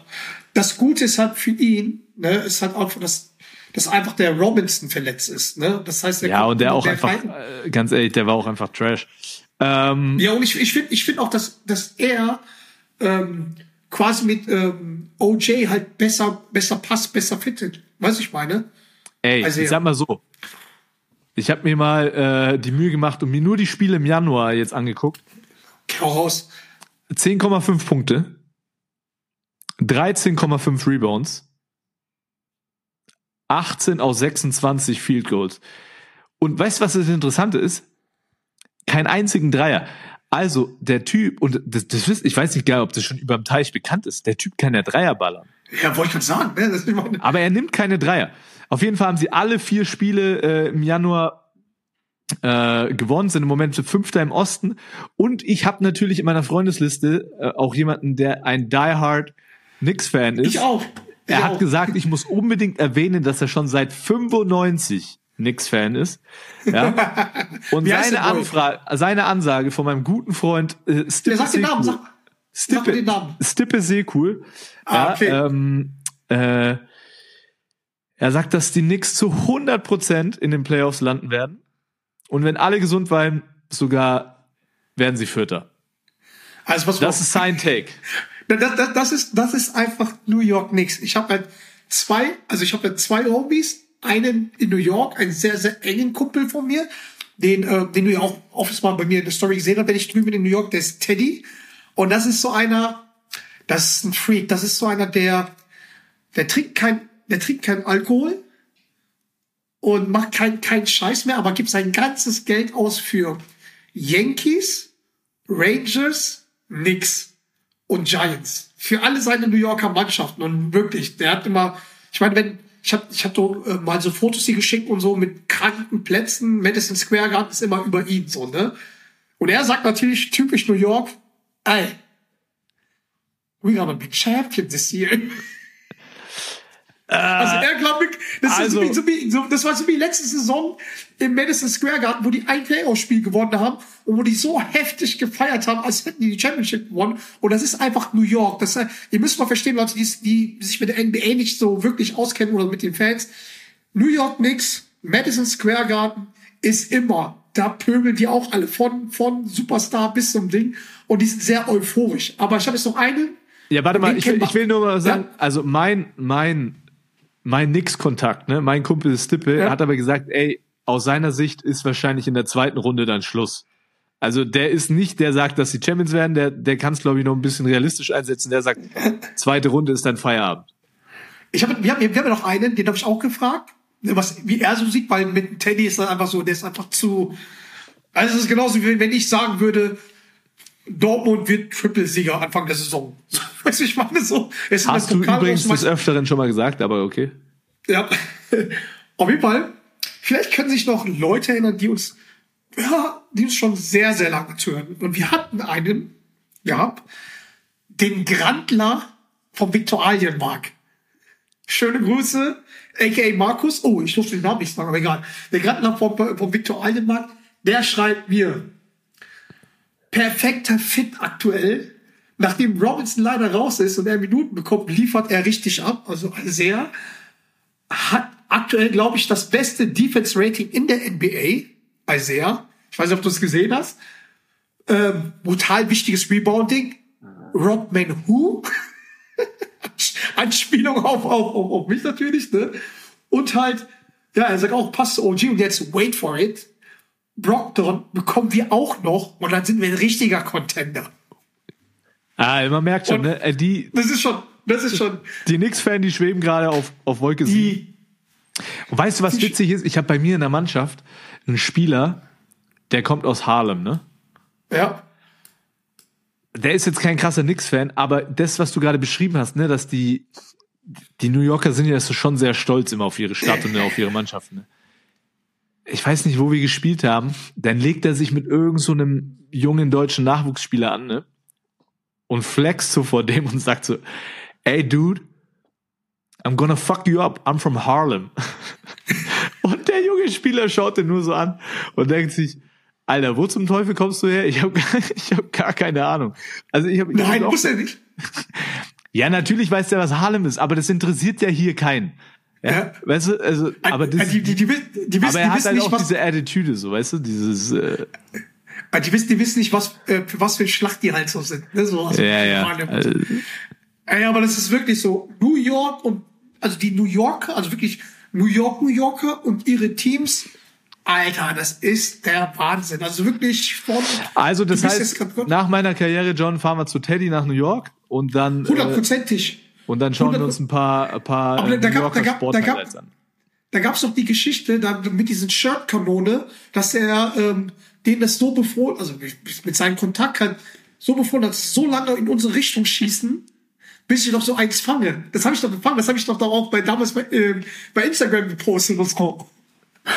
Das Gute ist halt für ihn, ne, ist halt auch, dass, dass einfach der Robinson verletzt ist, ne. Das heißt, Ja, und der auch der einfach, Feind- äh, ganz ehrlich, der war auch einfach Trash. Ähm, Ja, und ich, ich finde ich find auch, dass, dass er ähm, quasi mit ähm, OJ halt besser, besser passt, besser fittet. Weißt du, ich meine? ey, Also, ich sag mal so. Ich habe mir mal äh, die Mühe gemacht und mir nur die Spiele im Januar jetzt angeguckt. Raus. 10,5 Punkte, 13,5 Rebounds, 18 aus 26 Field Goals. Und weißt du, was das Interessante ist? Kein einzigen Dreier. Also der Typ, und das, das wisst, ich weiß nicht gar, ob das schon über dem Teich bekannt ist, der Typ kann ja Dreier ballern. Ja, wollte ich gerade sagen, ne? Aber er nimmt keine Dreier. Auf jeden Fall haben sie alle vier Spiele äh, im Januar äh, gewonnen, sind im Moment Fünfter im Osten. Und ich habe natürlich in meiner Freundesliste äh, auch jemanden, der ein diehard Knicks-Fan ist. Ich auch. Er hat gesagt, ich muss unbedingt erwähnen, dass er schon seit 95 Knicks-Fan ist. Ja? Und seine? Anfrage, seine Ansage von meinem guten Freund äh, Stippe Der sagt den Namen, sag, sag mir den Namen. Stippe Seekul. Ah, ja, okay. ähm, äh, er sagt, dass die Knicks zu 100% in den Playoffs landen werden. Und wenn alle gesund bleiben, sogar werden sie Vierter. Also was Das ist sein Take. Das, das, das, ist, das ist einfach New York Knicks. Ich habe halt zwei, also ich habe halt zwei Homies. Einen in New York, einen sehr, sehr engen Kumpel von mir, den, äh, den du ja auch oft mal bei mir in der Story gesehen hast, wenn ich drüben bin in New York, der ist Teddy. Und das ist so einer, das ist ein Freak, das ist so einer, der, der trinkt kein, der trinkt kein Alkohol und macht kein, kein Scheiß mehr, aber gibt sein ganzes Geld aus für Yankees, Rangers, Knicks und Giants. Für alle seine New Yorker Mannschaften. Und wirklich, der hat immer, ich meine, wenn, ich hab, ich hab so, äh, mal so Fotos hier geschickt und so mit kranken Plätzen, Madison Square Garden ist immer über ihn, so, ne? Und er sagt natürlich, typisch New York, ey, we gonna be champion this year. Also er glaubt, das, also- so wie, so, das war so wie letzte Saison im Madison Square Garden, wo die ein Playoff-Spiel gewonnen haben und wo die so heftig gefeiert haben, als hätten die die Championship gewonnen. Und das ist einfach New York. Das, äh, ihr müsst mal verstehen, Leute, die, die sich mit der NBA nicht so wirklich auskennen oder mit den Fans. New York Knicks, Madison Square Garden ist immer, da pöbeln die auch alle von, von Superstar bis zum Ding und die sind sehr euphorisch. Aber ich habe jetzt noch einen, Ja, warte mal, ich will, ich will nur mal sagen, Ja. also mein, mein, mein Nix-Kontakt, ne, mein Kumpel Stippe, Ja. hat aber gesagt, ey, aus seiner Sicht ist wahrscheinlich in der zweiten Runde dann Schluss. Also der ist nicht, der sagt, dass die Champions werden, der, der kann es, glaube ich, noch ein bisschen realistisch einsetzen. Der sagt, zweite Runde ist dann Feierabend. Ich hab, wir, haben, wir haben ja noch einen, den habe ich auch gefragt, was, wie er so sieht, weil mit Teddy ist dann einfach so, der ist einfach zu. Also es ist genauso wie wenn ich sagen würde, Dortmund wird Triple-Sieger Anfang der Saison. Weißt du, ich meine so. Es Hast du übrigens des Öfteren schon mal gesagt, aber okay. Ja. Auf jeden Fall. Vielleicht können sich noch Leute erinnern, die uns, ja, die uns schon sehr, sehr lange zuhören. Und wir hatten einen, ja, den Grandler vom Viktualienmarkt. Schöne Grüße, aka Markus. Oh, ich durfte den Namen nicht sagen, aber egal. Der Grandler vom, vom Viktualienmarkt, der schreibt mir, perfekter Fit aktuell. Nachdem Robinson leider raus ist und er Minuten bekommt, liefert er richtig ab, also sehr. Hat aktuell, glaube ich, das beste Defense-Rating in der NBA bei sehr. Ich weiß nicht, ob du es gesehen hast. Ähm, brutal wichtiges Rebounding. Rodman Who? Anspielung auf, auf, auf, auf mich natürlich, ne? Und halt, ja, er sagt auch, passt zu OG und jetzt wait for it. Brockton bekommen wir auch noch und dann sind wir ein richtiger Contender. Ah, man merkt schon, Und- ne? Äh, Die, Das ist schon, das ist schon die Knicks-Fan, die schweben gerade auf, auf Wolke 7. die, Und weißt du, was witzig ist? Ich habe bei mir in der Mannschaft einen Spieler, der kommt aus Harlem, ne? ja, Der ist jetzt kein krasser Knicks-Fan, aber das, was du gerade beschrieben hast, ne, dass die, die New Yorker sind ja schon sehr stolz immer auf ihre Stadt und auf ihre Mannschaften. Ne? Ich weiß nicht, wo wir gespielt haben. Dann legt er sich mit irgend so einem jungen deutschen Nachwuchsspieler an, ne? Und flext so vor dem und sagt so, ey, dude, I'm gonna fuck you up. I'm from Harlem. und der junge Spieler schaut den nur so an und denkt sich, Alter, wo zum Teufel kommst du her? Ich habe ich hab gar keine Ahnung. Also ich habe nein, muss er nicht. ja, natürlich weiß der, was Harlem ist, aber das interessiert ja hier keinen. Ja. Weißt du, also, aber das, die, die, die, wissen- die wissen, aber er die hat halt nicht, auch was, diese Attitüde, so, weißt du, dieses, äh, Ah, die wissen, die wissen nicht, was, äh, für was für ein Schlacht die halt so sind. Ne? So, also, ja, ja. Äh, Ja, aber das ist wirklich so. New York und, also die New Yorker, also wirklich New York, New Yorker und ihre Teams, Alter, das ist der Wahnsinn. Also wirklich von, also, das heißt, nach meiner Karriere, John, fahren wir zu Teddy nach New York und dann, äh, hundertprozentig. Und dann schauen wir 100 uns ein paar, ein paar Aber äh, da New gab- Yorker da gab- da gab- an. Da gab's doch die Geschichte da mit diesen Shirt-Kanone, dass er ähm, denen das so befohlen, also mit seinem Kontakt halt so befohlen hat, so lange in unsere Richtung schießen, bis ich noch so eins fange. Das habe ich doch gefangen, das habe ich doch auch bei damals bei, ähm, bei Instagram gepostet und so.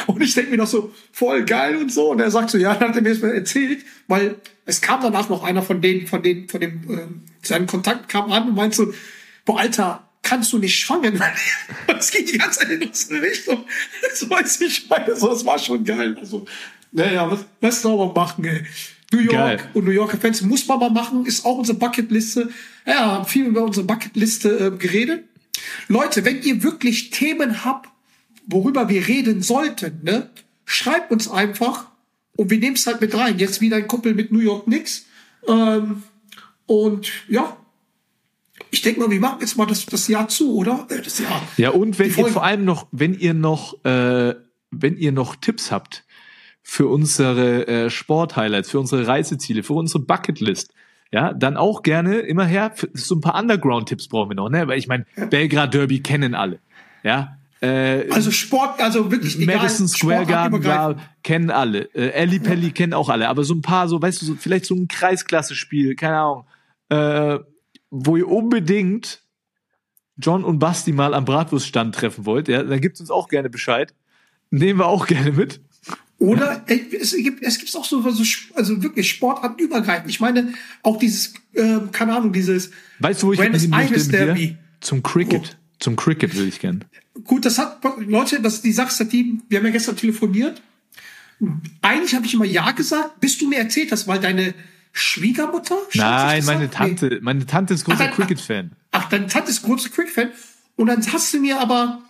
Und ich denke mir noch so, voll geil und so. Und er sagt so, ja, dann hat er mir das mal erzählt, weil es kam danach noch einer von denen, von denen, von dem, äh, seinen Kontakt kam an und meinte so, boah, Alter, kannst du nicht schwangen? Das geht die ganze Zeit in unsere Richtung. Das weiß ich, meine, so, das war schon geil. Also, naja, was, was soll man machen, ey? New York Geil. und New Yorker Fans muss man mal machen, ist auch unsere Bucketliste. Ja, haben viel über unsere Bucketliste äh, geredet. Leute, wenn ihr wirklich Themen habt, worüber wir reden sollten, ne, schreibt uns einfach und wir nehmen es halt mit rein. Jetzt wieder ein Kumpel mit New York Knicks. Ähm, und ja, ich denke mal, wir machen jetzt mal das, das Jahr zu, oder? Äh, Das Jahr. Ja, und wenn ihr vor allem noch, wenn ihr noch, äh, wenn ihr noch Tipps habt für unsere äh, Sporthighlights, für unsere Reiseziele, für unsere Bucketlist, ja, dann auch gerne immer her. So ein paar Underground-Tipps brauchen wir noch, ne? Weil ich meine, Belgrad Derby kennen alle, ja. Äh, Also Sport, also wirklich egal, Madison Square Garden war, kennen alle. Äh, Ellie Pelli kennen auch alle. Aber so ein paar, so, weißt du, so, vielleicht so ein Kreisklasse-Spiel, keine Ahnung, äh, wo ihr unbedingt John und Basti mal am Bratwurststand treffen wollt, ja, dann gibt's uns auch gerne Bescheid. Nehmen wir auch gerne mit. Oder ey, es gibt es gibt auch so, so also wirklich sportartenübergreifend. Ich meine auch dieses ähm, keine Ahnung dieses Weißt du, wo ich Buenos Aires? Derby. Zum Cricket. Zum Cricket will ich gern. Gut, das hat Leute, das die halt die wir haben ja gestern telefoniert. Eigentlich habe ich immer ja gesagt, bis du mir erzählt hast, weil deine Schwiegermutter Nein, meine an? Tante, meine Tante ist großer Cricket-Fan. Ach, deine Tante ist großer Cricket-Fan. Und dann hast du mir aber,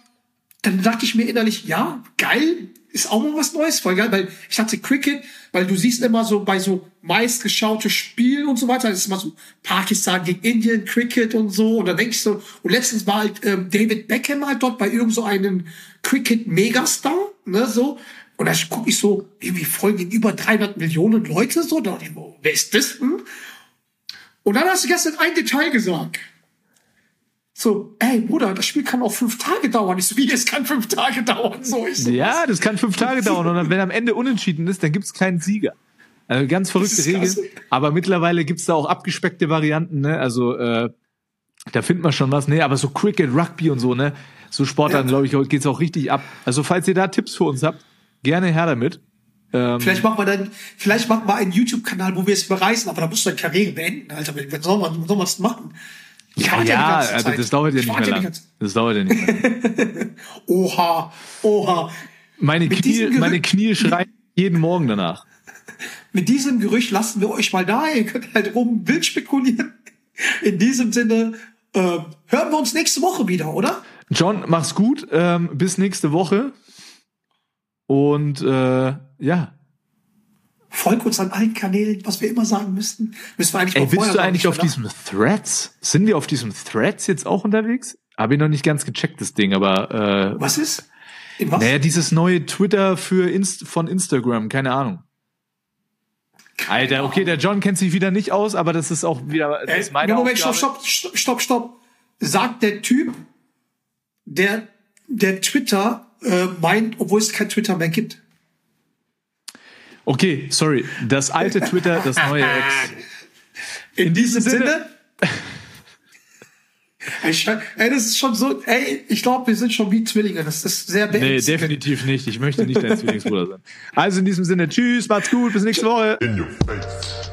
dann dachte ich mir innerlich, ja, geil, ist auch mal was Neues, voll geil, weil ich dachte Cricket, weil du siehst immer so bei so meistgeschaute Spielen und so weiter, das ist immer so Pakistan gegen Indien, Cricket und so, und dann denke ich so, und letztens war halt ähm, David Beckham halt dort bei irgend so einem Cricket-Megastar, ne, so, und da gucke ich so, irgendwie folgen über 300 Millionen Leute, so, da ich, wer ist das denn? Und dann hast du gestern ein Detail gesagt. So, ey Bruder, das Spiel kann auch fünf Tage dauern. Ich so, wie, es kann fünf Tage dauern. So, ich so, Ja, das kann fünf Tage dauern und wenn am Ende unentschieden ist, dann gibt's keinen Sieger. Also ganz verrückte Regeln. krass. Aber mittlerweile gibt's da auch abgespeckte Varianten, ne? Also äh, da findet man schon was, ne? Aber so Cricket, Rugby und so, ne? So Sportarten, Ja. glaube ich, geht's auch richtig ab. Also falls ihr da Tipps für uns habt, gerne her damit. Ähm, Vielleicht machen wir dann, vielleicht machen wir einen YouTube-Kanal, wo wir es bereisen, aber da musst du deine Karriere beenden, Alter. Wenn soll man, soll man das machen? Ich ja, ja, also das dauert ja Ich nicht mehr lang. Das dauert ja nicht mehr. Oha, oha. Meine Mit Knie, meine Knie schreien jeden Morgen danach. Mit diesem Gerücht lassen wir euch mal da. Ihr könnt halt rum wild spekulieren. In diesem Sinne, äh, hören wir uns nächste Woche wieder, oder? John, mach's gut. Ähm, bis nächste Woche. Und äh, ja. Folgt uns an allen Kanälen, was wir immer sagen müssten. Müssen wir eigentlich Ey, bist du eigentlich auf diesem Threads? Sind wir auf diesem Threads jetzt auch unterwegs? Habe ich noch nicht ganz gecheckt, das Ding, aber äh, Was ist? In was? naja, dieses neue Twitter für Inst von Instagram, keine Ahnung. Alter, okay, der John kennt sich wieder nicht aus, aber das ist auch wieder das Äh, ist meine Moment, Aufgabe. stopp, stopp, stopp, stopp. Sagt der Typ, der, der Twitter äh, meint, obwohl es kein Twitter mehr gibt. Okay, sorry, das alte Twitter, das neue Ex. In, diesem Sinne- Sinne. Ey, das ist schon so, ey, ich glaube, wir sind schon wie Zwillinge. Das ist sehr Nee, definitiv nicht. Ich möchte nicht dein Zwillingsbruder sein. Also in diesem Sinne, tschüss, macht's gut, bis nächste Woche. in your face.